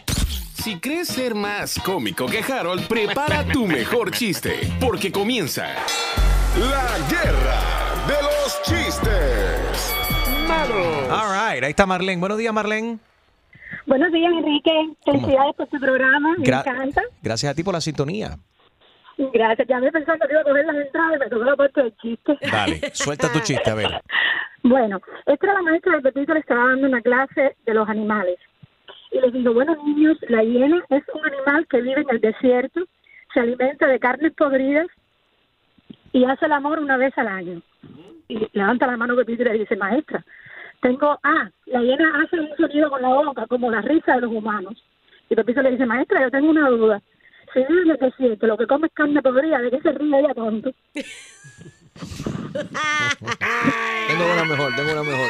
Si crees ser más cómico que Harold, prepara tu mejor chiste, porque comienza la guerra de los chistes. All right, ahí está Marlene. Buenos días, Marlene. Buenos días, Enrique. Felicidades por tu programa. Me Gra- encanta. Gracias a ti por la sintonía. Gracias. Ya me pensando que iba a coger las entradas y me tocó la parte del chiste. Dale, suelta tu chiste, a ver. [LAUGHS] Bueno, esta era la maestra de Pepito, le estaba dando una clase de los animales. Y les digo, bueno, niños, la hiena es un animal que vive en el desierto, se alimenta de carnes podridas y hace el amor una vez al año. Y levanta la mano Pepito y le dice, maestra, tengo, ah, la hiena hace un sonido con la boca, como la risa de los humanos. Y Pepito le dice, maestra, yo tengo una duda. Desierto, lo que come es carne podrida, ¿de qué se ríe ella tonto? [LAUGHS] Tengo una mejor, tengo una mejor.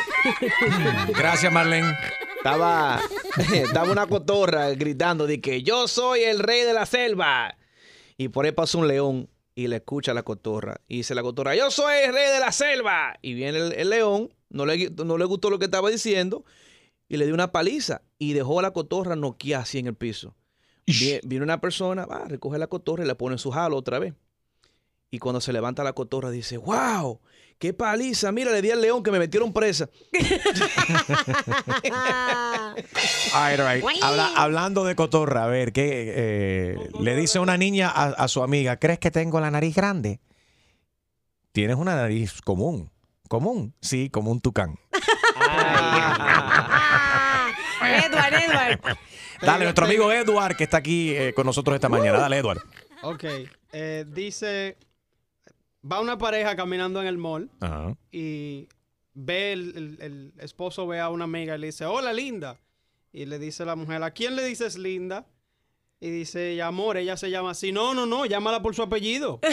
Gracias, Marlene. estaba, [LAUGHS] estaba una cotorra gritando de que yo soy el rey de la selva. Y por ahí pasa un león y le escucha a la cotorra. Y dice la cotorra, yo soy el rey de la selva. Y viene el, el león, no le, no le gustó lo que estaba diciendo y le dio una paliza y dejó a la cotorra noqueada así en el piso. Vie- Viene una persona, va, recoge la cotorra y la pone en su jalo otra vez. Y cuando se levanta la cotorra dice, wow, qué paliza, mira, le di al león que me metieron presa. [LAUGHS] All right, all right. Habla- hablando de cotorra, a ver, ¿qué eh, le dice una niña a, a su amiga? ¿Crees que tengo la nariz grande? Tienes una nariz común. ¿Común? Sí, como un tucán. [LAUGHS] Edward, Edward. [LAUGHS] Dale, nuestro amigo Edward, que está aquí eh, con nosotros esta mañana. Dale, Edward. Ok, eh, dice, va una pareja caminando en el mall Ajá. y ve el, el- el esposo ve a una amiga y le dice, hola linda. Y le dice la mujer, ¿a quién le dices linda? Y dice, ella, amor, ella se llama así. No, no, no, llámala por su apellido. [LAUGHS]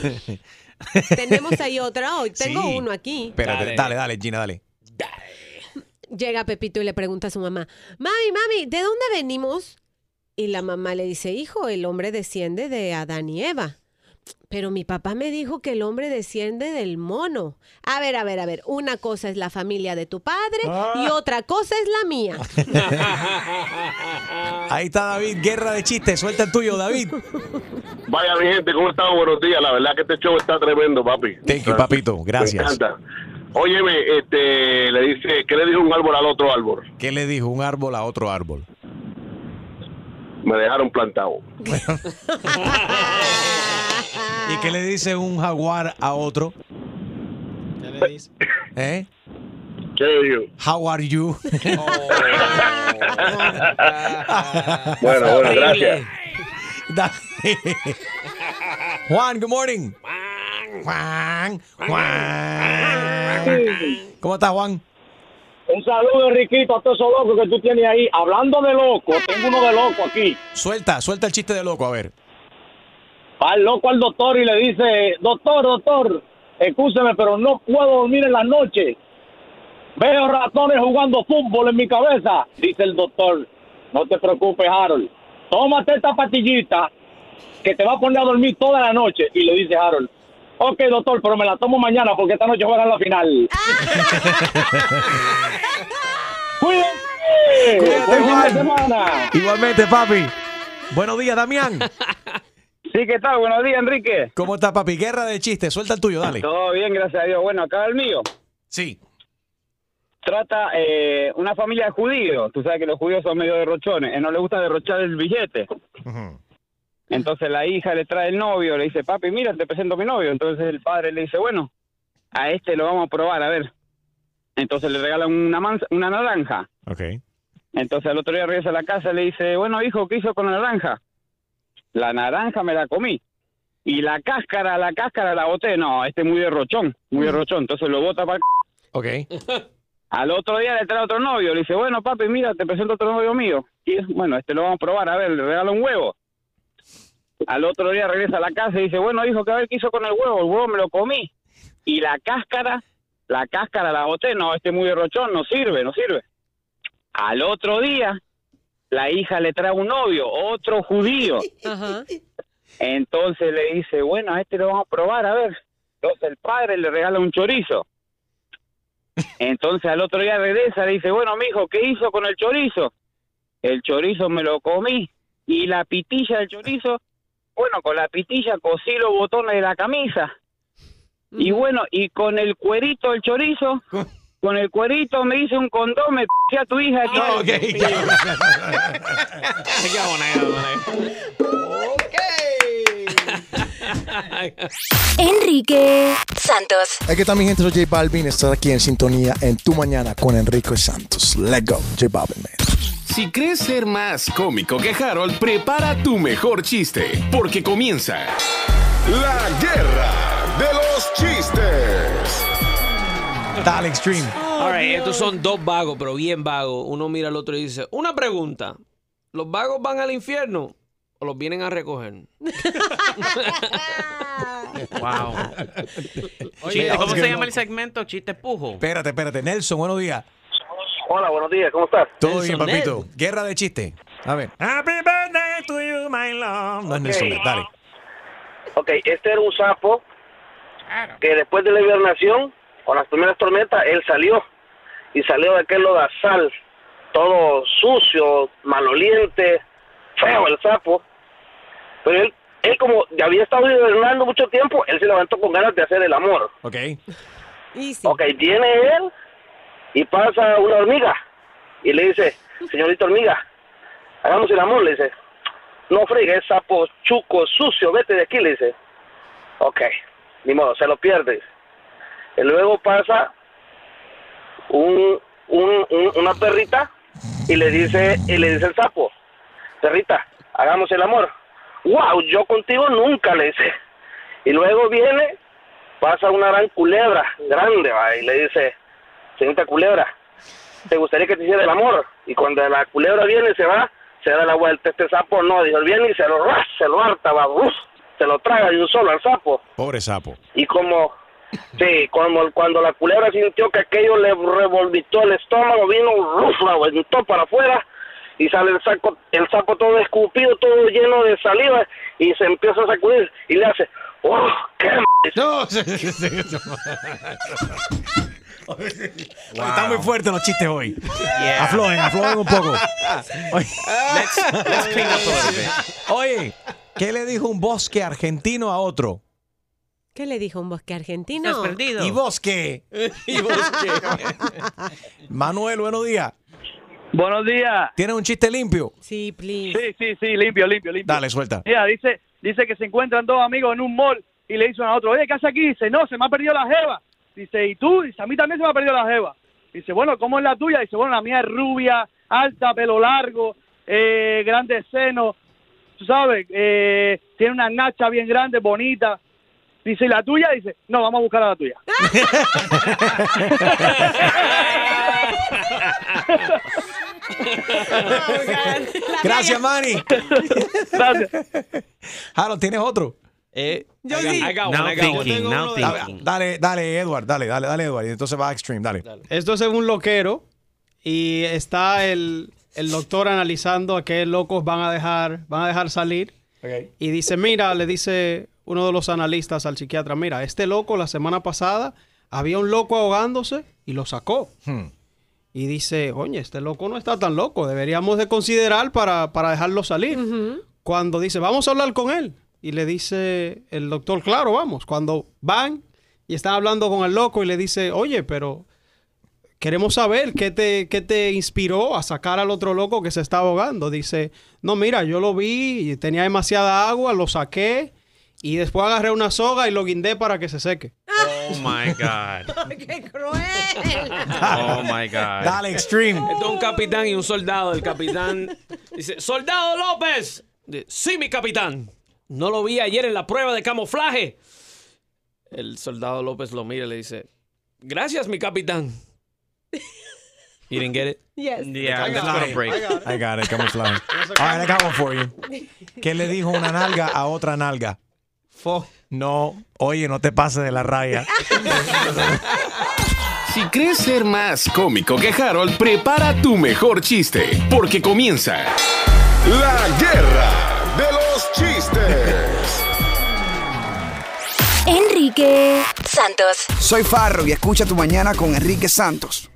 [LAUGHS] [LAUGHS] Tenemos ahí otra hoy. Tengo Sí. uno aquí. Espérate, dale. dale, Gina, dale. Llega Pepito y le pregunta a su mamá, mami, mami, ¿de dónde venimos? Y la mamá le dice, hijo, el hombre desciende de Adán y Eva. Pero mi papá me dijo que el hombre desciende del mono. A ver, a ver, a ver. Una cosa es la familia de tu padre y otra cosa es la mía. [LAUGHS] Ahí está David, guerra de chistes. Suelta el tuyo, David. Vaya mi gente, ¿cómo están? Buenos días. La verdad que este show está tremendo, papi. Thank you, papito. Me Gracias. encanta. Óyeme, este, le dice, ¿qué le dijo un árbol al otro árbol? ¿Qué le dijo un árbol a otro árbol? Me dejaron plantado. [LAUGHS] ¿Y qué le dice un jaguar a otro? ¿Qué le dice? [COUGHS] ¿Eh? ¿Qué le dijo? How are you? [LAUGHS] [LAUGHS] Bueno, bueno, gracias. Juan, good morning. Juan, Juan. ¿Cómo estás, Juan? Un saludo, Enriquito, a todos esos locos que tú tienes ahí. Hablando de loco, tengo uno de loco aquí. Suelta, suelta el chiste de loco, a ver. Va el loco al doctor y le dice, doctor, doctor, escúcheme, pero no puedo dormir en la noche. Veo ratones jugando fútbol en mi cabeza. Dice el doctor, no te preocupes, Harold. Tómate esta pastillita que te va a poner a dormir toda la noche. Y le dice Harold, ok, doctor, pero me la tomo mañana porque esta noche juegan la final. [LAUGHS] ¡Cuídense! Cuídate, ¡Buen fin de Juan. semana! Igualmente, papi. Buenos días, Damián. [LAUGHS] Sí, ¿qué tal? Buenos días, Enrique. ¿Cómo estás, papi? Guerra de chistes. Suelta el tuyo, dale. Todo bien, gracias a Dios. Bueno, acá el mío. Sí. Trata eh, una familia de judíos. Tú sabes que los judíos son medio derrochones. Eh, no les gusta derrochar el billete. Entonces la hija le trae el novio, le dice, papi, mira, te presento a mi novio. Entonces el padre le dice, bueno, a este lo vamos a probar, a ver. Entonces le regalan una, manza- una naranja. Ok. Entonces al otro día regresa a la casa y le dice, bueno, hijo, ¿qué hizo con la naranja? La naranja me la comí. Y la cáscara, la cáscara la boté. No, este es muy derrochón, muy derrochón. Entonces lo bota para Ok. [LAUGHS] Al otro día le trae otro novio. Le dice, bueno, papi, mira, te presento otro novio mío. Y bueno, este lo vamos a probar. A ver, le regala un huevo. Al otro día regresa a la casa y dice, bueno, hijo, ¿qué a ver qué hizo con el huevo? El huevo me lo comí. Y la cáscara, la cáscara la boté. No, este es muy derrochón, no sirve, no sirve. Al otro día, la hija le trae un novio, otro judío. Ajá. Entonces le dice, bueno, a este lo vamos a probar, a ver. Entonces el padre le regala un chorizo. Entonces al otro día regresa, le dice, bueno, mijo, ¿qué hizo con el chorizo? El chorizo me lo comí. Y la pitilla del chorizo, bueno, con la pitilla cosí los botones de la camisa. Y bueno, y con el cuerito del chorizo, con el cuerito me hice un condón, me p***é a tu hija. Enrique Santos. Aquí está mi gente, soy J Balvin. Estás aquí en sintonía en tu mañana con Enrique Santos. Let's go, J Balvin, man. Si crees ser más cómico que Harold, prepara tu mejor chiste, porque comienza la guerra de los chistes. Dale, Extreme. All right, estos son dos vagos, pero bien vagos. Uno mira al otro y dice, una pregunta. ¿Los vagos van al infierno o los vienen a recoger? [LAUGHS] Wow. Oye, ¿Cómo se llama el segmento? Chiste pujo. Espérate, espérate. Nelson, buenos días. Hola, buenos días, ¿cómo estás? Todo bien, Nelson papito. Guerra de chiste. A ver. Happy birthday to you, my love. No es Nelson, dale. Ok, este era un sapo que después de la hibernación, con las primeras tormentas, él salió. Y salió de aquel lodazal, todo sucio, maloliente, feo el sapo. Pero él, él como ya había estado hibernando mucho tiempo, él se levantó con ganas de hacer el amor. Ok. Ok, viene él y pasa una hormiga y le dice, señorita hormiga, hagamos el amor, le dice. No fregue, es sapo chuco, sucio, vete de aquí, le dice. Ok, ni modo, se lo pierde. Y luego pasa un, un- un- una perrita y le dice y le dice el sapo, perrita, hagamos el amor. Wow, yo contigo nunca, le dice. Y luego viene, pasa una gran culebra, grande, va, y le dice, señorita culebra, ¿te gustaría que te hiciera el amor? Y cuando la culebra viene se va, se da la vuelta. Este sapo no, dijo, viene y se lo, ras, se lo harta, va, uf, se lo traga de un solo al sapo. Pobre sapo. Y como, sí, como cuando la culebra sintió que aquello le revolvitó el estómago, vino, uf, la aventó para afuera y sale el saco, el sapo todo escupido, todo lleno de saliva y se empieza a sacudir y le hace, ¡oh, qué m-! No, Están muy fuertes los chistes hoy. Yeah. Aflojen, aflojen un poco. [LAUGHS] Oye, Let's, let's clean up a little bit. Oye, ¿qué le dijo un bosque argentino a otro? ¿Qué le dijo un bosque argentino? Estás perdido. Y bosque. [LAUGHS] y bosque. [LAUGHS] Manuel, buenos días. Buenos días. ¿Tienes un chiste limpio? Sí, please. Sí, sí, sí, limpio, limpio, limpio. Dale, suelta. Mira, dice, dice que se encuentran dos amigos en un mall y le dicen a otro, oye, ¿qué hace aquí? Dice, no, se me ha perdido la jeva. Dice, ¿y tú? Dice, a mí también se me ha perdido la jeva. Dice, bueno, ¿cómo es la tuya? Dice, bueno, la mía es rubia, alta, pelo largo, eh, grandes senos, tú sabes, eh, tiene una nacha bien grande, bonita. Dice, ¿y la tuya? Dice, no, vamos a buscar a la tuya. [LAUGHS] Gracias, Manny. Gracias. Harold, ¿tienes otro? Eh, Yo sí. Dale, dale, Edward, dale, dale, dale, Edward. Y entonces va a Extreme, dale. Esto es un loquero y está el, el doctor analizando a qué locos van a dejar, van a dejar salir. Y dice, mira, le dice uno de los analistas al psiquiatra, mira, este loco la semana pasada había un loco ahogándose y lo sacó. Hmm. Y dice, oye, este loco no está tan loco, deberíamos de considerar para, para dejarlo salir. Cuando dice, vamos a hablar con él. Y le dice el doctor, claro, vamos. Cuando van y están hablando con el loco y le dice, oye, pero queremos saber qué te, qué te inspiró a sacar al otro loco que se está ahogando. Dice, no, mira, yo lo vi y tenía demasiada agua, lo saqué y después agarré una soga y lo guindé para que se seque. Oh my God. [LAUGHS] ¡Qué cruel! Oh my God. Dale, Extreme. Esto es un capitán y un soldado. El capitán dice, ¡Soldado López! Sí, mi capitán. No lo vi ayer en la prueba de camuflaje. El soldado López lo mira y le dice, Gracias, mi capitán. You didn't get it? Yes. Yeah, I got go to it. break. I got it, camouflage. All right, I got one for you. ¿Qué le dijo una nalga a otra nalga? No, oye, no te pases de la raya. [LAUGHS] Si crees ser más cómico que Harold, prepara tu mejor chiste, porque comienza la guerra de los chistes. Enrique Santos. Soy Farro y escucha tu mañana con Enrique Santos.